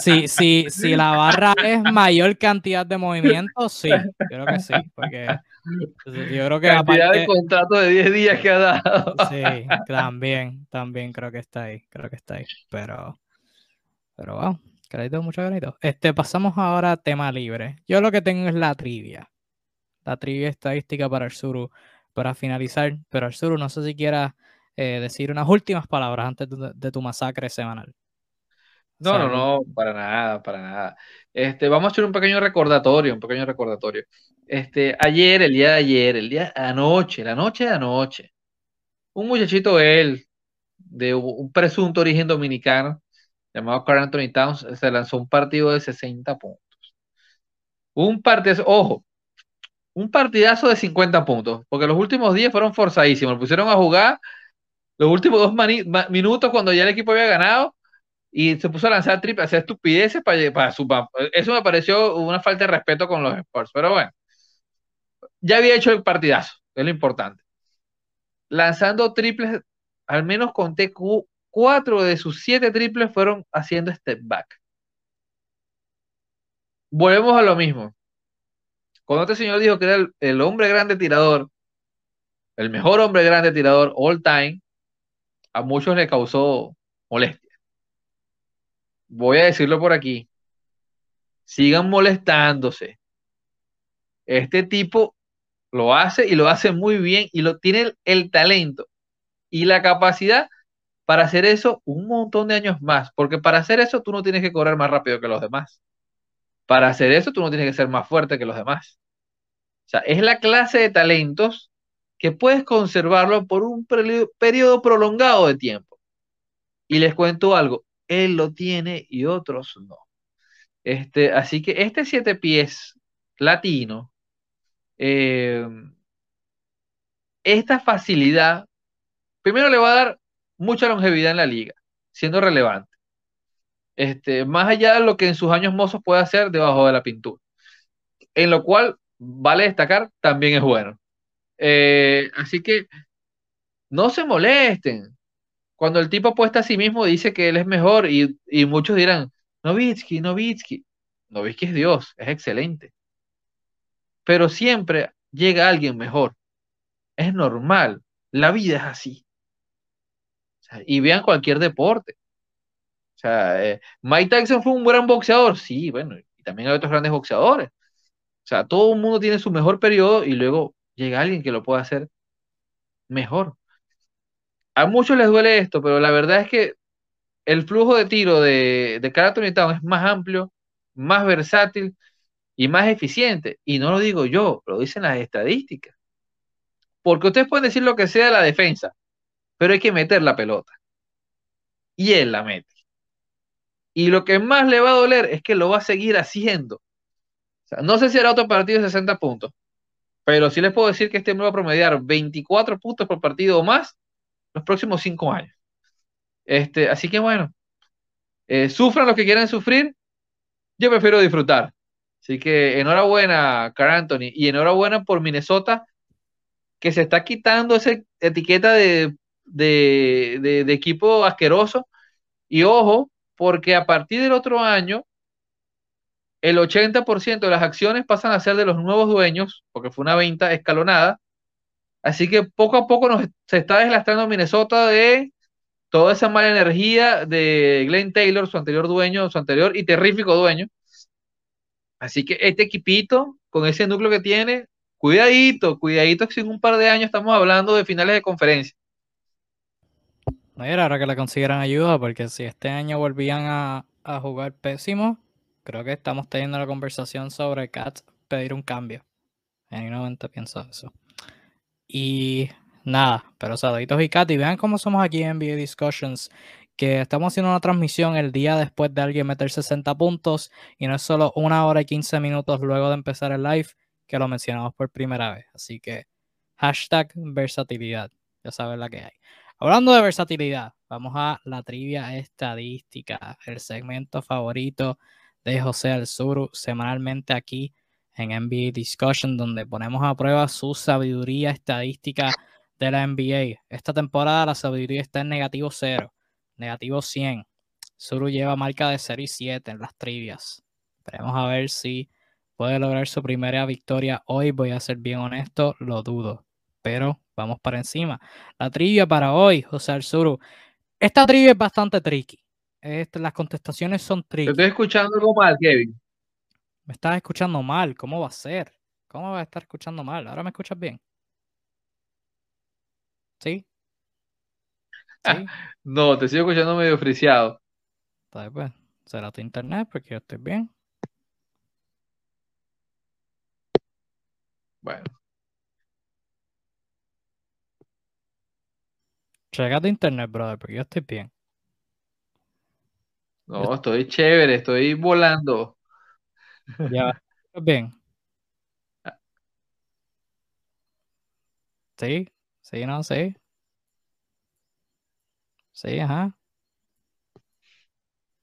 si, si, si, la barra es mayor cantidad de movimientos, sí, creo que sí, porque yo creo que cantidad de contrato de 10 días que ha dado. Sí, también, también creo que está ahí, creo que está ahí, pero, pero wow, crédito, mucho crédito. Este, pasamos ahora a tema libre. Yo lo que tengo es la trivia, la trivia estadística para el Suru, para finalizar, pero el Suru no sé si quiera eh, decir unas últimas palabras antes de, tu masacre semanal. No, no, no, para nada, para nada. Este, vamos a hacer un pequeño recordatorio, un pequeño recordatorio. Este, ayer, el día de ayer, el día anoche, la noche de anoche, un muchachito él, de un presunto origen dominicano, llamado Carl Anthony Towns, se lanzó un partido de 60 puntos. Un partido, ojo, un partidazo de 50 puntos, porque los últimos días fueron forzadísimos, lo pusieron a jugar los últimos dos minutos cuando ya el equipo había ganado y se puso a lanzar triple, hacer estupideces para, para su Eso me pareció una falta de respeto con los sports, pero bueno, ya había hecho el partidazo, es lo importante. Lanzando triples, al menos conté cuatro de sus siete triples fueron haciendo step back. Volvemos a lo mismo. Cuando este señor dijo que era el, hombre grande tirador, el mejor hombre grande tirador all time, a muchos le causó molestia. Voy a decirlo por aquí. Sigan molestándose. Este tipo lo hace y lo hace muy bien y lo tiene el, el talento y la capacidad para hacer eso un montón de años más, porque para hacer eso tú no tienes que correr más rápido que los demás. Para hacer eso tú no tienes que ser más fuerte que los demás. O sea, es la clase de talentos que puedes conservarlo por un periodo prolongado de tiempo. Y les cuento algo, él lo tiene y otros no. Este, así que este siete pies latino, eh, esta facilidad, primero le va a dar mucha longevidad en la liga, siendo relevante. Este, más allá de lo que en sus años mozos puede hacer debajo de la pintura. En lo cual, vale destacar, también es bueno. Eh, así que no se molesten. Cuando el tipo apuesta a sí mismo, dice que él es mejor y, y muchos dirán, Novitsky, Novitsky. Novitsky es Dios, es excelente. Pero siempre llega alguien mejor. Es normal. La vida es así. Y vean cualquier deporte. O sea, eh, Mike Tyson fue un gran boxeador. Sí, bueno, y también hay otros grandes boxeadores. O sea, todo el mundo tiene su mejor periodo y luego llega alguien que lo pueda hacer mejor. A muchos les duele esto, pero la verdad es que el flujo de tiro de, de cada Town es más amplio, más versátil y más eficiente. Y no lo digo yo, lo dicen las estadísticas. Porque ustedes pueden decir lo que sea de la defensa, pero hay que meter la pelota. Y él la mete. Y lo que más le va a doler es que lo va a seguir haciendo. No sé si era otro partido de 60 puntos, pero sí les puedo decir que este me va a promediar 24 puntos por partido o más los próximos 5 años. Este, así que bueno, eh, sufran los que quieran sufrir, yo prefiero disfrutar. Así que enhorabuena, Carl Anthony, y enhorabuena por Minnesota, que se está quitando esa etiqueta de, de, de, equipo asqueroso. Y ojo, porque a partir del otro año, el 80% de las acciones pasan a ser de los nuevos dueños, porque fue una venta escalonada. Así que poco a poco nos, se está deslastrando Minnesota de toda esa mala energía de Glenn Taylor, su anterior dueño, su anterior y terrífico dueño. Así que este equipito, con ese núcleo que tiene, cuidadito, cuidadito que en un par de años estamos hablando de finales de conferencia. No era ahora que le consiguieran ayuda, porque si este año volvían a, jugar pésimo, creo que estamos teniendo la conversación sobre Cats pedir un cambio. Genuinamente pienso eso. Y nada, pero saluditos y Kat, y vean cómo somos aquí en NBA Discussions, que estamos haciendo una transmisión el día después de alguien meter 60 puntos, y no es solo una hora y 15 minutos luego de empezar el live que lo mencionamos por primera vez. Así que hashtag versatilidad, ya sabes la que hay. Hablando de versatilidad, vamos a la trivia estadística, el segmento favorito de José Alzuru semanalmente aquí en NBA Discussion, donde ponemos a prueba su sabiduría estadística de la NBA. Esta temporada la sabiduría está en negativo 0, negativo 100. Zuru lleva marca de 0 y 7 en las trivias. Esperemos a ver si puede lograr su primera victoria hoy. Voy a ser bien honesto, lo dudo. Pero vamos para encima. La trivia para hoy, José Alzuru. Esta trivia es bastante tricky. Este, las contestaciones son tricky. Te estoy escuchando algo mal, Kevin. Me estás escuchando mal. ¿Cómo va a ser? ¿Cómo va a estar escuchando mal? ¿Ahora me escuchas bien? ¿Sí? ¿Sí? No, te sigo escuchando medio friseado. Pues, será tu internet porque yo estoy bien. Bueno, Checa tu internet, brother, porque yo estoy bien. no, estoy chévere, estoy volando. Ya, ¿estás bien? Sí, sí, no, sí. Sí, ajá.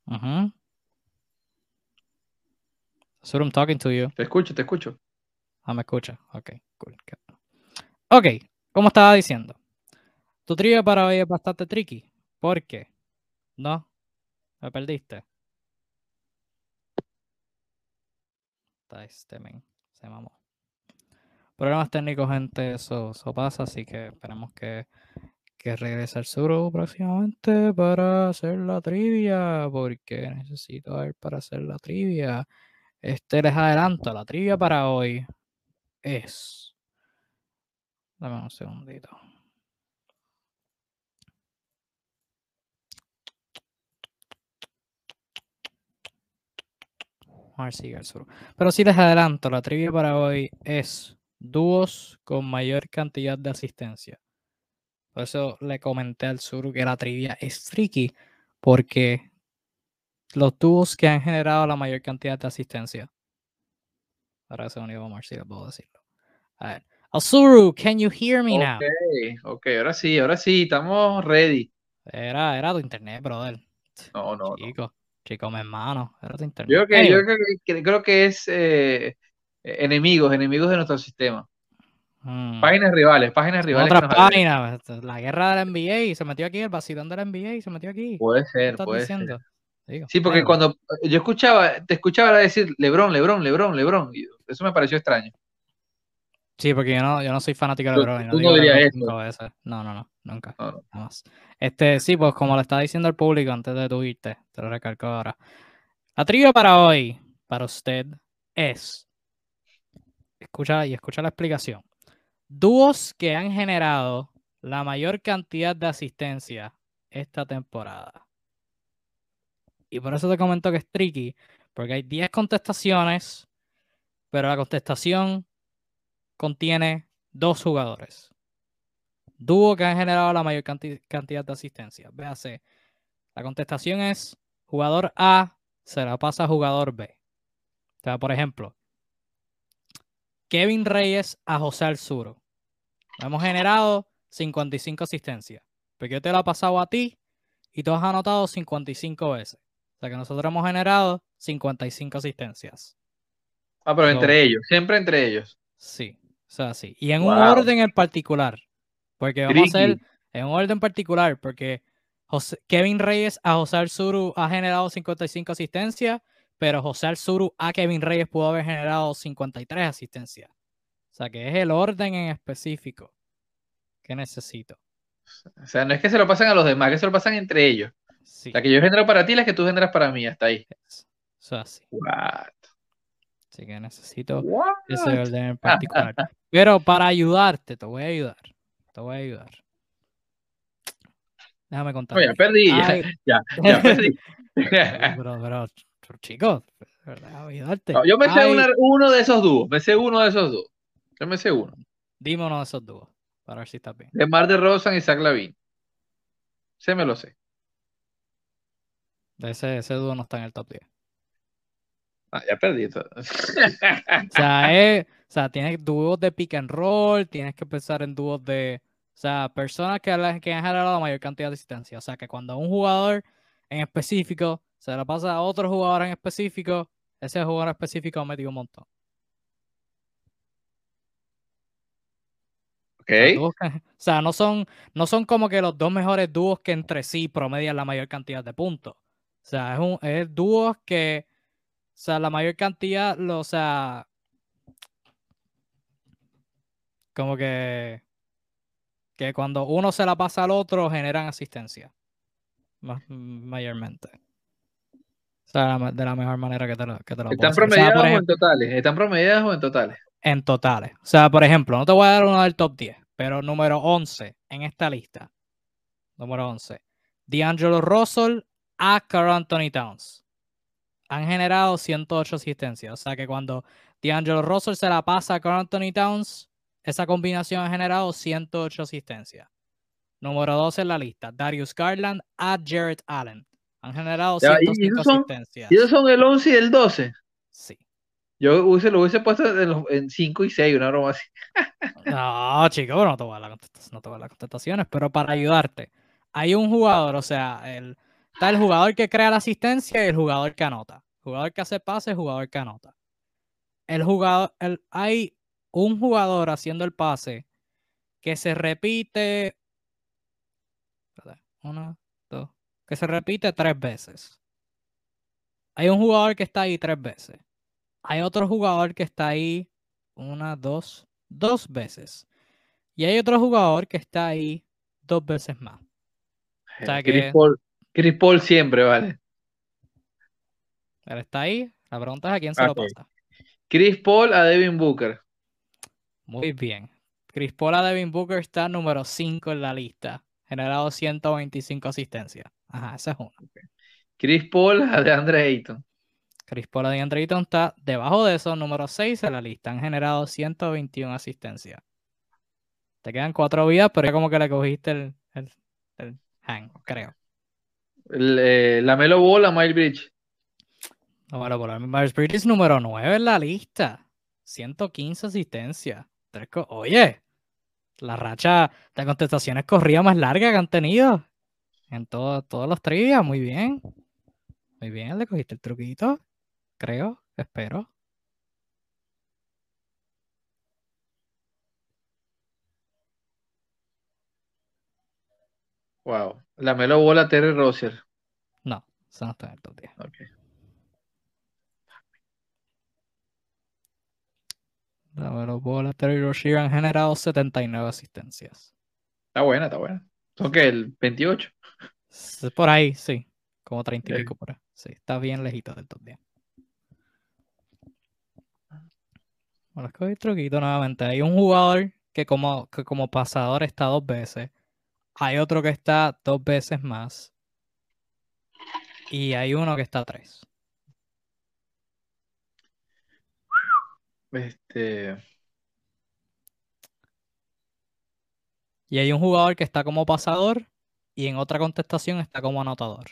Ajá. That's what I'm talking to you. Te escucho, te escucho. Ah, me escucha. Ok, cool. Ok, como estaba diciendo, tu trivia para hoy es bastante tricky. ¿Por qué? No, me perdiste. Este men, se mamó. problemas técnicos, gente, eso, eso pasa, así que esperemos que, que regrese el Suru próximamente para hacer la trivia, porque necesito a él para hacer la trivia. Este les adelanto, la trivia para hoy es. Dame un segundito. Pero sí les adelanto, la trivia para hoy es dúos con mayor cantidad de asistencia. Por eso le comenté al Suru que la trivia es tricky, porque los dúos que han generado la mayor cantidad de asistencia. Ahora se unió Omar, si puedo decirlo. A ver. Asuru, can you hear me now? Ok, ok, ahora sí, ahora sí, estamos ready. Era, era tu internet, brother. No, no. Chico, chico, mi hermano. Era tu internet. Yo, creo que, Anyway, yo creo que, creo que es eh, enemigos, enemigos de nuestro sistema. mm, Páginas rivales, páginas rivales. Otra página, pues, la guerra de la NBA y se metió aquí, el vacilón de la NBA y se metió aquí. Puede ¿Qué ser, puede ser. Digo, Sí, porque anyway. cuando yo escuchaba, te escuchaba decir Lebron, Lebron, Lebron, Lebron, y eso me pareció extraño. Sí, porque yo no, yo no soy fanático de Tú- LeBron. tú no digo dirías eso. No, no, no, nunca. No, no. Jamás. Este, sí, pues como le estaba diciendo al público antes de tu irte, te lo recalco ahora. La trivia para hoy, para usted, es. Escucha y escucha la explicación. Dúos que han generado la mayor cantidad de asistencia esta temporada. Y por eso te comento que es tricky, porque hay 10 contestaciones, pero la contestación contiene dos jugadores. Dúo que han generado la mayor canti- cantidad de asistencia. Véase, la contestación es jugador A se la pasa a jugador B. O sea, por ejemplo, Kevin Reyes a José Alzuro. Hemos generado 55 asistencias. Porque yo te la he pasado a ti y tú has anotado 55 veces. O sea que nosotros hemos generado 55 asistencias. Ah, pero entre ellos, siempre entre ellos. Sí, o sea, sí. Y en un orden en particular. Porque vamos a hacer en un orden particular, porque José- Kevin Reyes a José Alzuru ha generado 55 asistencias, pero José Alzuru a Kevin Reyes pudo haber generado 53 asistencias. O sea que es el orden en específico que necesito. O sea, no es que se lo pasan a los demás, que se lo pasan entre ellos. Sí, La que yo genero para ti, la que tú generas para mí, hasta ahí. es- eso es así. What? Así que necesito What? ese orden en particular. Pero para ayudarte, te voy a ayudar. Te voy a ayudar. Déjame contar. No, ya perdí, ya, Ay. ya, ya perdí. Pero, pero, pero, chicos, ayudarte. No, yo me sé una- uno de esos dúos, me sé uno de esos dúos. Yo me sé uno. Dime uno de esos dúos, para ver si estás bien. De Mar de Rosan y Zach Lavin. Se me lo sé. Ese, ese dúo no está en el top 10. Ah, ya perdí. todo. O sea, es, o sea, tienes dúos de pick and roll, tienes que pensar en dúos de, o sea, personas que, que han generado la mayor cantidad de asistencia. O sea, que cuando un jugador en específico se la pasa a otro jugador en específico, ese jugador específico ha metido un montón. Ok. O sea, dúos que- o sea, no son, no son como que los dos mejores dúos que entre sí promedian la mayor cantidad de puntos. O sea, es, un, es dúos que, o sea, la mayor cantidad, lo, o sea, como que, que cuando uno se la pasa al otro generan asistencia. Más, mayormente. O sea, de la mejor manera que te lo, que te lo ¿Están decir. O sea, promediados o en totales? ¿Están promediados o en totales? en totales. O sea, por ejemplo, no te voy a dar uno del top 10, pero número 11 en esta lista. Número 11. D'Angelo Russell a Carl Anthony Towns. Han generado 108 asistencias. O sea que cuando D'Angelo Russell se la pasa a Carl Anthony Towns, esa combinación ha generado 108 asistencias. Número 12 en la lista. Darius Garland a Jarrett Allen. Han generado Ya, ¿y 105 esos son- asistencias. ¿Y esos son el 11 y el 12? Sí. Yo hubiese, lo hubiese puesto en, los- en 5 y 6, una broma así. No, chico, no te voy a la no te voy a dar las contestaciones, pero para ayudarte, hay un jugador, o sea, el, está el jugador que crea la asistencia y el jugador que anota. Jugador que hace pase, jugador que anota. El jugador, el, hay un jugador haciendo el pase que se repite. Una, dos. Que se repite tres veces. Hay un jugador que está ahí tres veces. Hay otro jugador que está ahí una, dos, dos veces. Y hay otro jugador que está ahí dos veces más. O sea Chris, Paul, Chris Paul siempre, vale. Está ahí. La pregunta es a quién se lo Ok. pasa. Chris Paul a Devin Booker. Muy bien. Chris Paul a Devin Booker está número 5 en la lista. Generado 125 asistencias. Ajá, ese es uno. Chris Paul a DeAndre Ayton. Chris Paul a DeAndre Ayton está debajo de eso, número 6 en la lista. Han generado 121 asistencias. Te quedan cuatro vidas, pero ya como que le cogiste el, el, el hang, creo. El, eh, Lamelo Ball a Miles Bridge. No, bueno, por Myers Bridges número 9 en la lista. 115 asistencias. Oye, la racha de contestaciones corrida más larga que han tenido en todo- todos los trivias. Muy bien. Muy bien, le cogiste el truquito. Creo, espero. Wow. Lamelo Ball a Terry Rozier. No, eso no está en el top 10. Ok. Lamelo Ball, a Terry Rozier han generado 79 asistencias. Está buena, está buena. ¿Son qué? El 28. S- Por ahí, sí. Como 30 y pico por ahí. Sí, está bien lejito del top 10. Bueno, es que hoy truquito nuevamente. Hay un jugador que como, que como pasador está dos veces. Hay otro que está dos veces más. Y hay uno que está tres. Este. Y hay un jugador que está como pasador y en otra contestación está como anotador.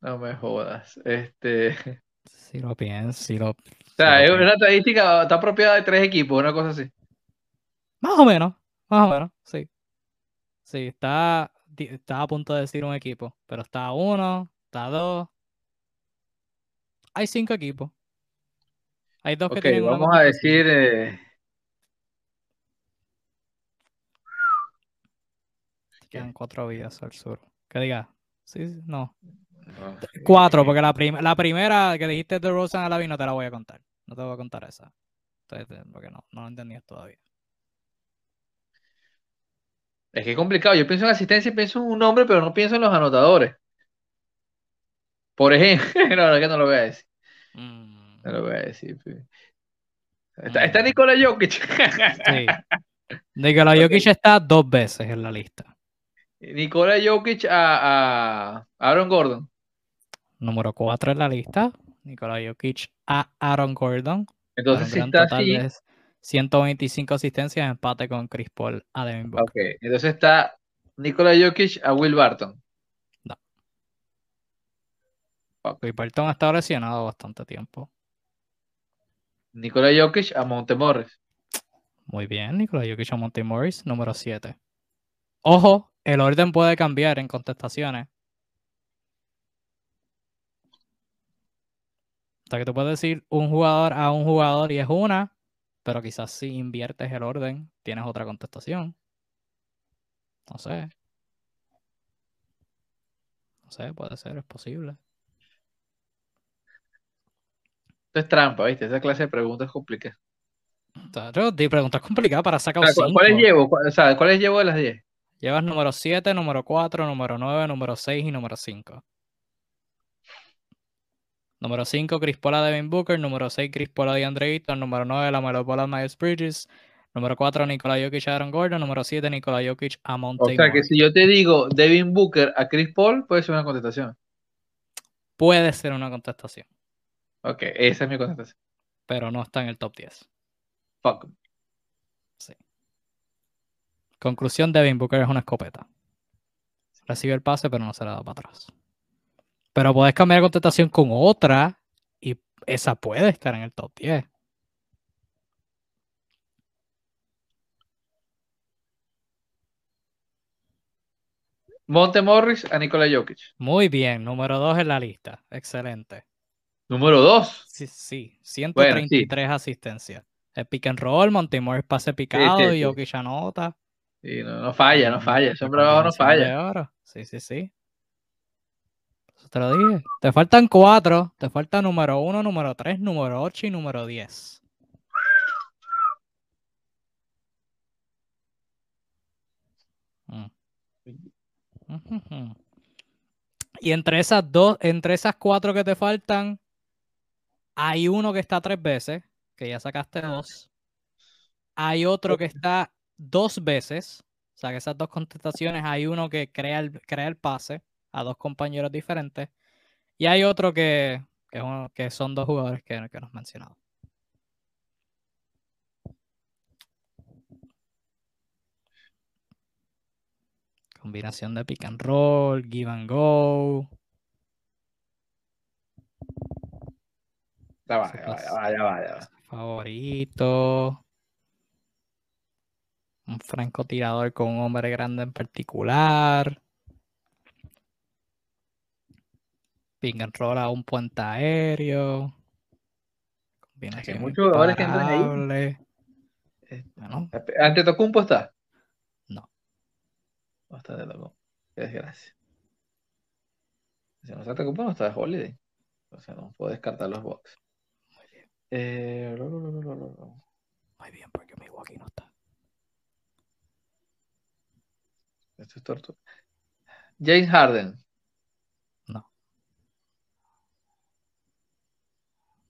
No me jodas. Este. Si lo piensas, si lo... O sea, si es una estadística, está apropiada de tres equipos, una cosa así. Más o menos, más o menos, sí. Sí, está, está a punto de decir un equipo, pero está uno, está dos. Hay cinco equipos. Hay dos que tienen una vamos a decir. eh, Quedan cuatro vidas al sur. Que diga, sí, sí, no. no, Cuatro, porque la, prim- la primera que dijiste de Rosen a la no te la voy a contar. No te voy a contar esa. Entonces, eh, porque no, no lo entendías todavía. Es que es complicado. Yo pienso en asistencia y pienso en un nombre, pero no pienso en los anotadores. Por ejemplo, no, que no lo voy a decir. Mm, No lo voy a decir. Está, Mm. está Nikola Jokic. sí. Nikola Ok. Jokic está dos veces en la lista. Nikola Jokic a, a Aaron Gordon. Número 4 en la lista, Nikola Jokic a Aaron Gordon. Entonces, si está total así, de 125 asistencias, empate con Chris Paul a Devin Booker. ok. Entonces está Nikola Jokic a Will Barton. Chris Barton ha estado lesionado bastante tiempo. Nikola Jokic a Montemorris. Muy bien, Nikola Jokic a Monty Morris, número 7. Ojo, el orden puede cambiar en contestaciones. O sea que tú puedes decir un jugador a un jugador y es una, pero quizás si inviertes el orden, tienes otra contestación. No sé. No sé, puede ser, es posible. Esto es trampa, ¿viste? Esa clase de preguntas complicadas. O sea, yo di preguntas complicadas para sacar O sea, ¿cu- cinco. ¿Cuáles llevo? ¿Cu- O sea, ¿cuáles llevo de las 10? Llevas número 7, número 4, número 9, número 6 y número 5. Número 5, Chris Paul a Devin Booker. Número 6, Chris Paul a DeAndre Ayton. Número 9, Lamelo Ball a Miles Bridges. Número 4, Nikola Jokic a Aaron Gordon. Número 7, Nikola Jokic a O sea, que si yo te digo Devin Booker a Chris Paul, puede ser una contestación. Puede ser una contestación, Ok, esa es mi contestación. pero no está en el top 10. Fuck. Conclusión, Devin Booker es una escopeta. Recibe el pase, pero no se la da para atrás. Pero puedes cambiar la contestación con otra y esa puede estar en el top 10. Montemorris a Nikola Jokic. Muy bien, número 2 en la lista. Excelente. Número 2. Sí, sí, 133 asistencias. El pick and roll, Montemorris pase picado sí, y sí. Jokic anota. Sí, no, no falla, no falla. la Ese hombre no falla. Sí, sí, sí. Te lo dije. Te faltan cuatro. Te falta número uno, número tres, número ocho y número diez. Mm. Y entre esas dos, entre esas cuatro que te faltan, hay uno que está tres veces, que ya sacaste dos. Hay otro que está dos veces. O sea, que esas dos contestaciones hay uno que crea el, pase a dos compañeros diferentes. Y hay otro que, son dos jugadores que, que nos mencionado. Combinación de pick and roll, give and go. Ya va, ya va, pasa. ya va, ya va, ya va. Favorito. Un francotirador con un hombre grande en particular. Ping and roll a un puente aéreo. Combinación muchos jugadores que entran ahí. Este, Bueno, ¿Ante Tocumpo está? No. No está de Tocumpo. Qué desgracia. Si no está Tocumpo, no está de Holiday. O sea, no puedo descartar los box. Eh, lo. muy bien, porque Milwaukee no está. Esto es tortura. James Harden. No.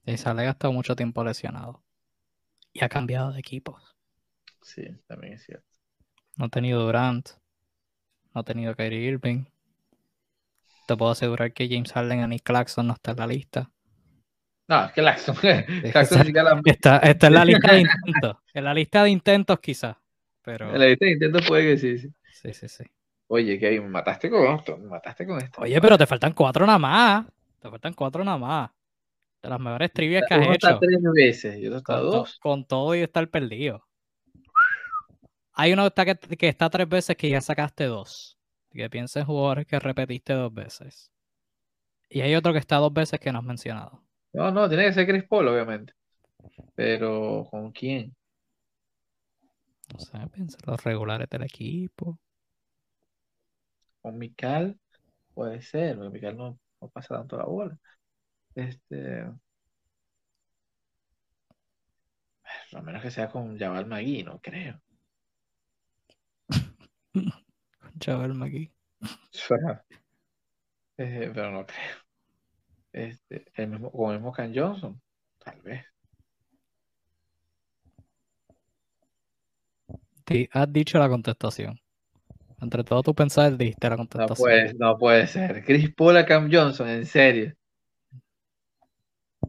Jason ha gastado mucho tiempo lesionado. Y ha cambiado de equipos. Sí, también es cierto. No ha tenido Durant. No ha tenido Kyrie Irving. Te puedo asegurar que James Harden y Nick Claxton no está en la lista. No, es que la- Está, está en la lista de intentos. En la lista de intentos quizás. Pero en la lista de intentos puede que sí, sí. sí, sí, sí. Oye, que me mataste con esto, me mataste con esto. Oye, pero te faltan cuatro nada más. Te faltan cuatro nada más. De las mejores trivias que has hecho. tres veces y otro está Con, to- dos. con todo y estar perdido. Hay uno que está, que, que está tres veces que ya sacaste dos. Que piensa en jugadores que repetiste dos veces. Y hay otro que está dos veces que no has mencionado. No, no, tiene que ser Chris Paul, obviamente. Pero, ¿con quién? No sé, piensa en los regulares del equipo. Con Mikal, puede ser, porque Mikal no, no pasa tanto la bola. Este. A menos que sea con Jabal Magui, no creo. Con Javel McGee. Eh, pero no creo. Este, el mismo, con el mismo Cam Johnson, tal vez. Di- has dicho la contestación. Entre todo tu pensar dijiste la No contestación. puede, no puede ser. Chris Paul a Cam Johnson, en serio.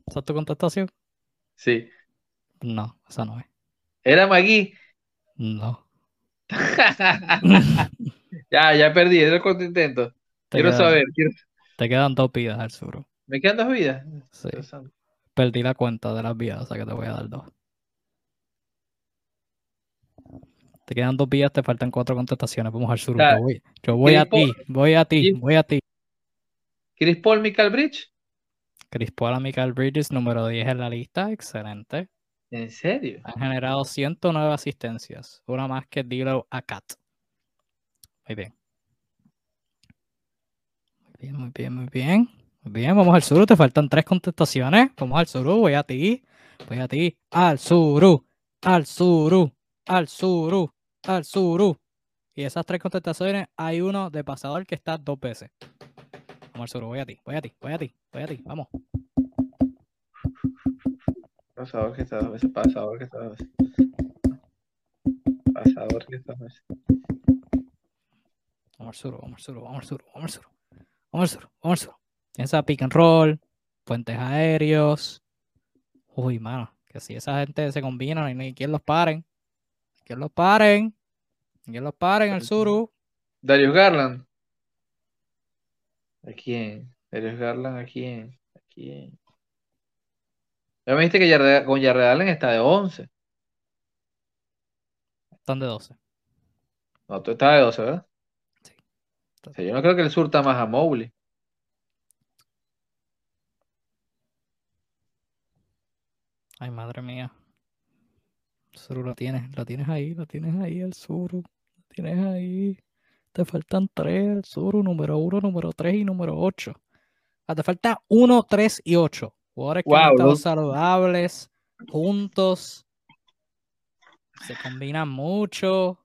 ¿Esa es tu contestación? Sí. No, esa no es. Era Magui. No. Ya, ya perdí, era el. Te Quiero quedan, saber, quiero- te quedan dos vidas al sur. ¿Me quedan dos vidas? Sí. Perdí la cuenta de las vidas, o sea que te voy a dar dos. Te quedan dos vidas, te faltan cuatro contestaciones. Vamos al sur. Yo voy, yo voy a ti, voy a ti, voy a ti. Chris Paul, Michael Bridge. Chris Paul a Michael Bridges, número 10 en la lista. Excelente. ¿En serio? Han generado 109 asistencias. Una más que Dilo a Cat. Muy bien. Muy bien, muy bien, muy bien. Bien, vamos al suru. Te faltan tres contestaciones. Vamos al suru. Voy a ti. Voy a ti. Al suru. Al suru. Al suru. Al suru. Y esas tres contestaciones, hay uno de pasador que está dos veces. Vamos al suru. Voy a ti. Voy a ti. Voy a ti. Voy a ti. Vamos. Pasador que está dos veces, pasador que está dos veces. Pasador que está dos veces. Vamos al sur, vamos al sur, vamos al sur, vamos al sur. Vamos al sur, vamos al sur. Piensa pick and roll, puentes aéreos. Uy, mano, que si esa gente se combina, no hay ni quien los paren. Que los paren. Que los paren al suru. Darius Garland. ¿A quién? Darius Garland, ¿a quién? ¿A quién? Ya me dijiste que con Jared Allen está de 11. Están de 12. No, tú estás de 12, ¿verdad? Sí. O sea, yo no creo que el surta más a Mobley. Ay, madre mía. El suru lo tienes, lo tienes ahí, lo tienes ahí, el suru. Lo tienes ahí. Te faltan tres, el suru, número uno, número tres y número ocho. Ah, te falta 1, 3 y 8. Jugadores que han Wow, estado ¿no? saludables, juntos. Se combinan mucho.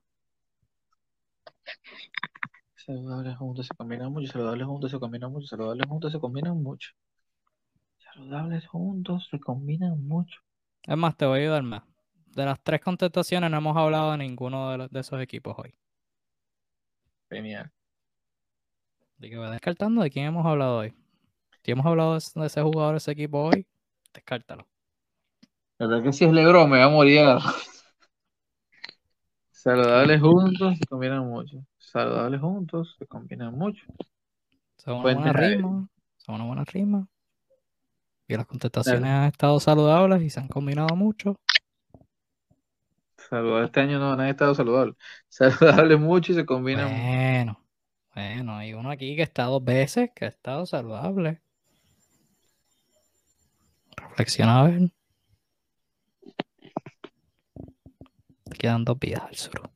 Saludables juntos se combinan mucho, saludables juntos se combinan mucho, saludables juntos se combinan mucho. Saludables juntos se combinan mucho. Es más, te voy a ayudar más. De las tres contestaciones no hemos hablado de ninguno de, los- de esos equipos hoy. Genial. Así que voy descartando de quién hemos hablado hoy. Si hemos hablado de ese- jugador, de ese equipo hoy, descártalo. La verdad que si es Lebron me va a morir. a la- Saludables juntos se combinan mucho. Saludables juntos se combinan mucho. Son una buena rima. Son una buena rima. Y las contestaciones han estado saludables y se han combinado mucho. Saludable este año no, nadie ha estado saludable. Saludables mucho y se combinan mucho. Bueno, bueno, hay uno aquí que está dos veces, que ha estado saludable. Reflexiona a ver. Te quedan dos vidas al sur.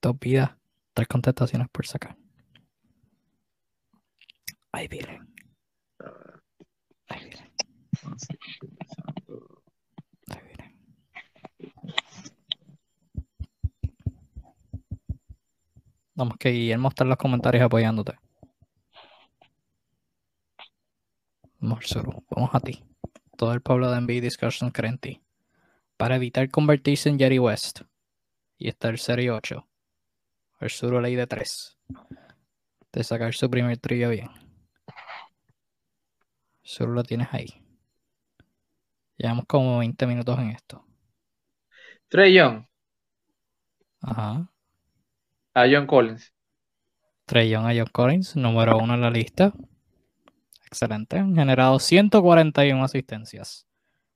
Dos vidas, tres contestaciones por sacar. Ahí vienen. Vamos que Guillermo está en los comentarios apoyándote. Sur, vamos a ti. Todo el pueblo de NBA Discussion cree en ti. Para evitar convertirse en Jerry West y estar 0 y 8. El ley de 3. De sacar su primer trillo bien. Solo lo tienes ahí. Llevamos como 20 minutos en esto. Trey Young, Ajá. a John Collins. Trey Young a John Collins, número uno en la lista. Excelente. Han generado 141 asistencias.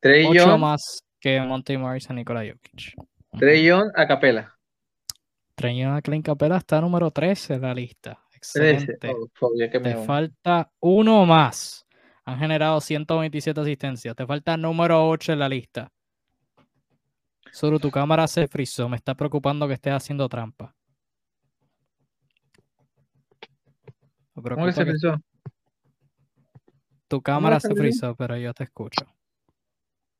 Trey 8 Young, más que Monty Morris y Nikola Jokic. Trey Young a Capela. Trey Young a Clint Capela está número 13 en la lista. 13. Excelente. Oh, Te falta uno más. Han generado 127 asistencias. Te falta número 8 en la lista. Solo tu cámara se frizó. Me está preocupando que estés haciendo trampa. ¿Cómo que se pensó? tu cámara se frizó? frizó, pero yo te escucho.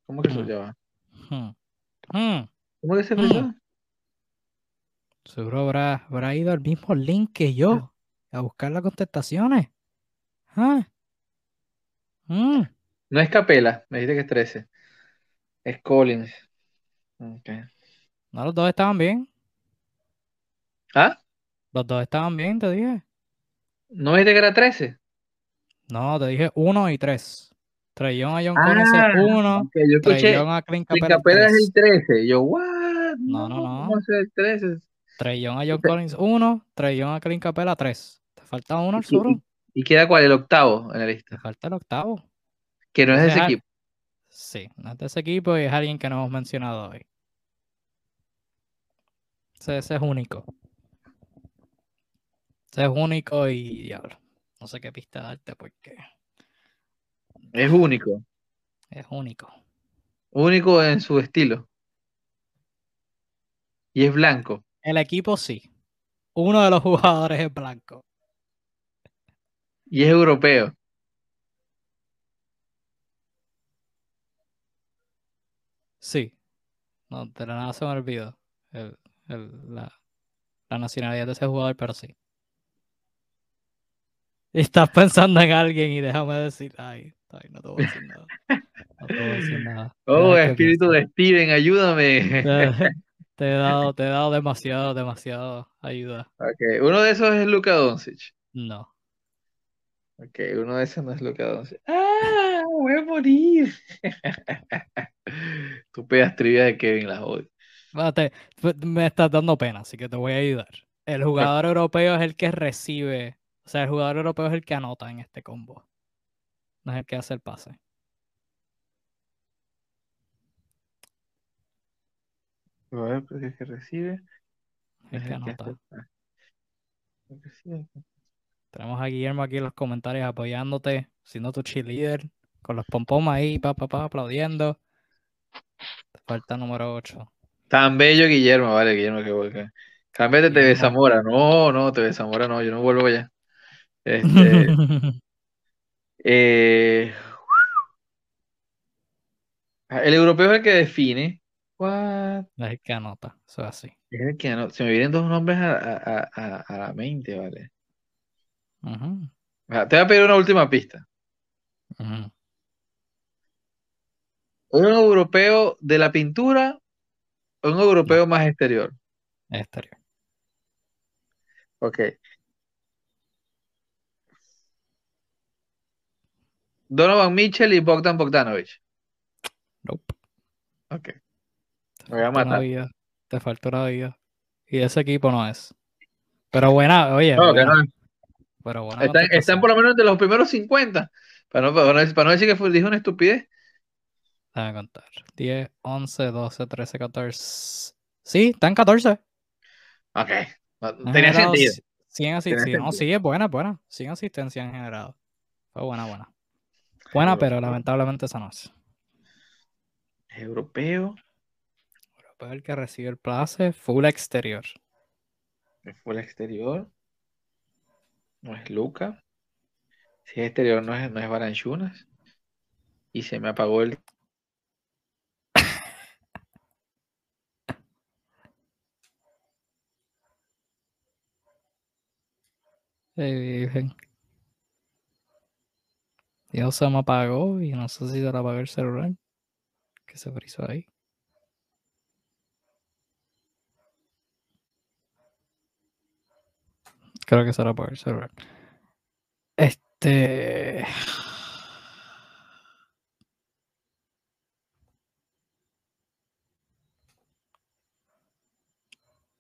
¿Cómo que se Mm. llama? Hmm. Hmm. ¿Cómo que se Mm. frizó? Seguro habrá, habrá ido al mismo link que yo a buscar las contestaciones. Ah. Mm. No es Capela, me dijiste que es 13. Es Collins. Ok. No, los dos estaban bien. ¿Ah? Los dos estaban bien, te dije. ¿No me dijiste que era 13? No, te dije uno y tres. Trey Young a John Collins es Ah, uno. ok, yo Trey escuché. Young a Clint Capela es Capela es el 13. Yo, what? No, no, ¿Cómo no. va a ser el 13? Trey Young a John Este- Collins uno. Trey Young a Clint Capela tres. Te falta uno, Y- Arturo. Y- ¿Y queda cuál? El octavo en la lista. falta el octavo. Que no es de Ese equipo. Sí, no es de ese equipo y es alguien que no hemos mencionado hoy. Ese, ese es único. Ese es único y diablo. No sé qué pista darte porque Es único. es único. Único en su estilo. Y es blanco. El equipo sí. Uno de los jugadores es blanco. Y es europeo. Sí. No, de la nada se me olvidó el- el- la, la nacionalidad de ese jugador, pero sí. Y estás pensando en alguien y déjame decir, ay, ay, no te voy a decir nada. No te voy a decir nada. Oh, espíritu de Steven, ayúdame. Te, te he dado, te he dado demasiado, demasiado ayuda. Ok, uno de esos es Luka Doncic. No. Ok, uno de esos no es Luka Doncic. ¡Ah! Voy a morir. Tú pegas trivia de Kevin, las odio. Te- f- me estás dando pena, así que te voy a ayudar. El jugador europeo es el que recibe, o sea, el jugador europeo es el que anota en este combo. No es el que hace el pase. A ver, pues el que recibe. Es el es que el que anota. hace- el que recibe. Tenemos a Guillermo aquí en los comentarios apoyándote, siendo tu cheerleader, con los pompom ahí, pa, pa, pa, aplaudiendo. Te falta número 8. Tan bello Guillermo, vale, Guillermo, que vuelca. Cámbiate TV. Zamora. No, no, TV Zamora no, yo no vuelvo ya. Este, Eh, el europeo es el que define. What? Es el que anota. Eso es así. Es el que no- Se me vienen dos nombres a, a- a- a la mente, ¿vale? Te voy a pedir una última pista. ¿Un europeo de la pintura o un europeo más exterior? Es exterior. Ok. Donovan Mitchell y Bogdan Bogdanovic. Nope. Ok. Te Me voy a matar. vida. Te falta una vida. Y ese equipo no es. Pero buena, oye, No, que no. Pero buena Están, están contestación. por lo menos de los primeros 50. Para no, para no- para no decir que fue, dijo una estupidez. Déjame contar. 10, 11, 12, 13, 14. Sí, están 14. Ok. No, tenía sentido. 100 asistencias. Tenía No, sí, es buena, buena. 100 asistencias han generado. Fue buena, buena. Buena, pero lamentablemente esa no es. Europeo. Pero el que recibe el place, full exterior. Fue el exterior. No es Luca. Si es exterior, no es, no es Baranchunas. Y se me apagó el. Dios se me apagó y no sé si se le apagó el celular. Que se frizó ahí. Creo que se le apagó el celular. Este.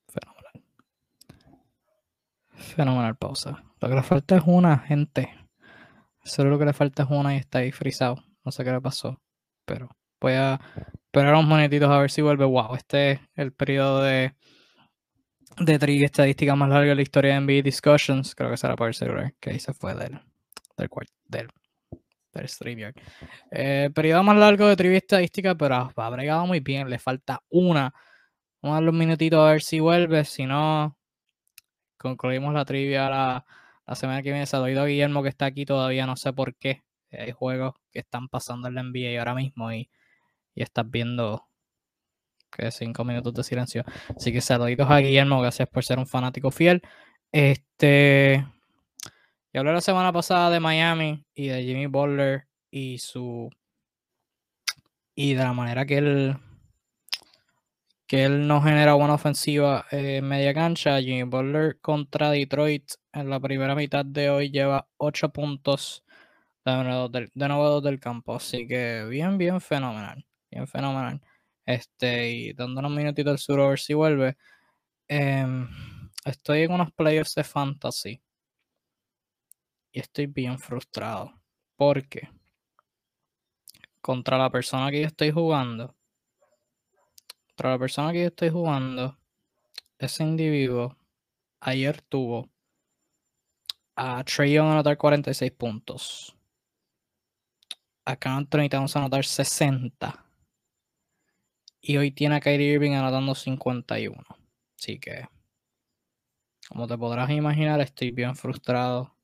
Fenomenal. Fenomenal pausa. Lo que le falta es una, gente. Solo lo que le falta es una y está ahí frisado. No sé qué le pasó. Pero voy a esperar unos monetitos a ver si vuelve. Wow, este es el periodo de, de trivia estadística más largo de la historia de NBA Discussions. Creo que será por el celular. Que ahí se fue del, del, del, del StreamYard. Eh, periodo más largo de trivia estadística, pero ha, bregado muy bien. Le falta una. Vamos a darle un minutito a ver si vuelve. Si no, concluimos la trivia la, la semana que viene. Saludo a Guillermo que está aquí todavía. No sé por qué. Hay juegos que están pasando en la NBA ahora mismo y, y estás viendo que cinco minutos de silencio. Así que saluditos a Guillermo. Gracias por ser un fanático fiel. Este. Yo hablé la semana pasada de Miami y de Jimmy Butler y su. Y de la manera que él. Que él no genera buena ofensiva en media cancha. Jimmy Butler contra Detroit en la primera mitad de hoy lleva 8 puntos de nuevo del, de nuevo del campo. Así que bien, bien fenomenal. Bien fenomenal. Este, y dando unos minutitos al sur a ver si vuelve. Em, estoy en unos playoffs de fantasy. Y estoy bien frustrado. Porque contra la persona que yo estoy jugando. Contra la persona que yo estoy jugando. Ese individuo ayer tuvo a Trey Young anotar 46 puntos. A Anthony Towns anotar 60. Y hoy tiene a Kyrie Irving anotando 51. Así que, como te podrás imaginar, estoy bien frustrado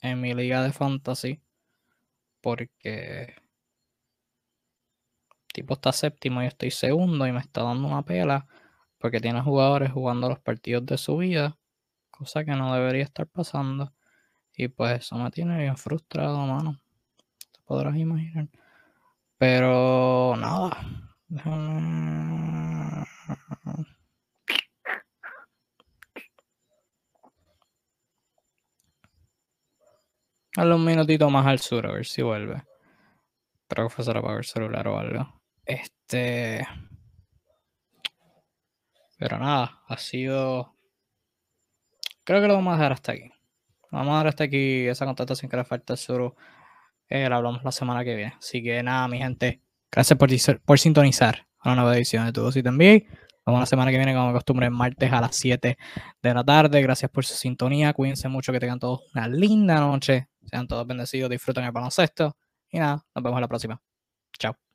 en mi liga de fantasy. Porque el tipo está séptimo y estoy segundo y me está dando una pela. Porque tiene jugadores jugando los partidos de su vida. Cosa que no debería estar pasando. Y pues eso me tiene bien frustrado, mano. Te podrás imaginar. Pero nada. Dale un minutito más al sur a ver si vuelve. Espero que fuese apagar el celular o algo. Este. Pero nada, ha sido. Creo que lo vamos a dejar hasta aquí. Vamos a dejar hasta aquí esa contestación que le falta al sur. Eh, la hablamos la semana que viene. Así que nada, mi gente. Gracias por, por sintonizar a una nueva edición de Tu y también. Nos vemos la semana que viene, como de costumbre, martes a las 7 de la tarde. Gracias por su sintonía. Cuídense mucho, que tengan todos una linda noche. Sean todos bendecidos, disfruten el baloncesto. Y nada, nos vemos la próxima. Chao.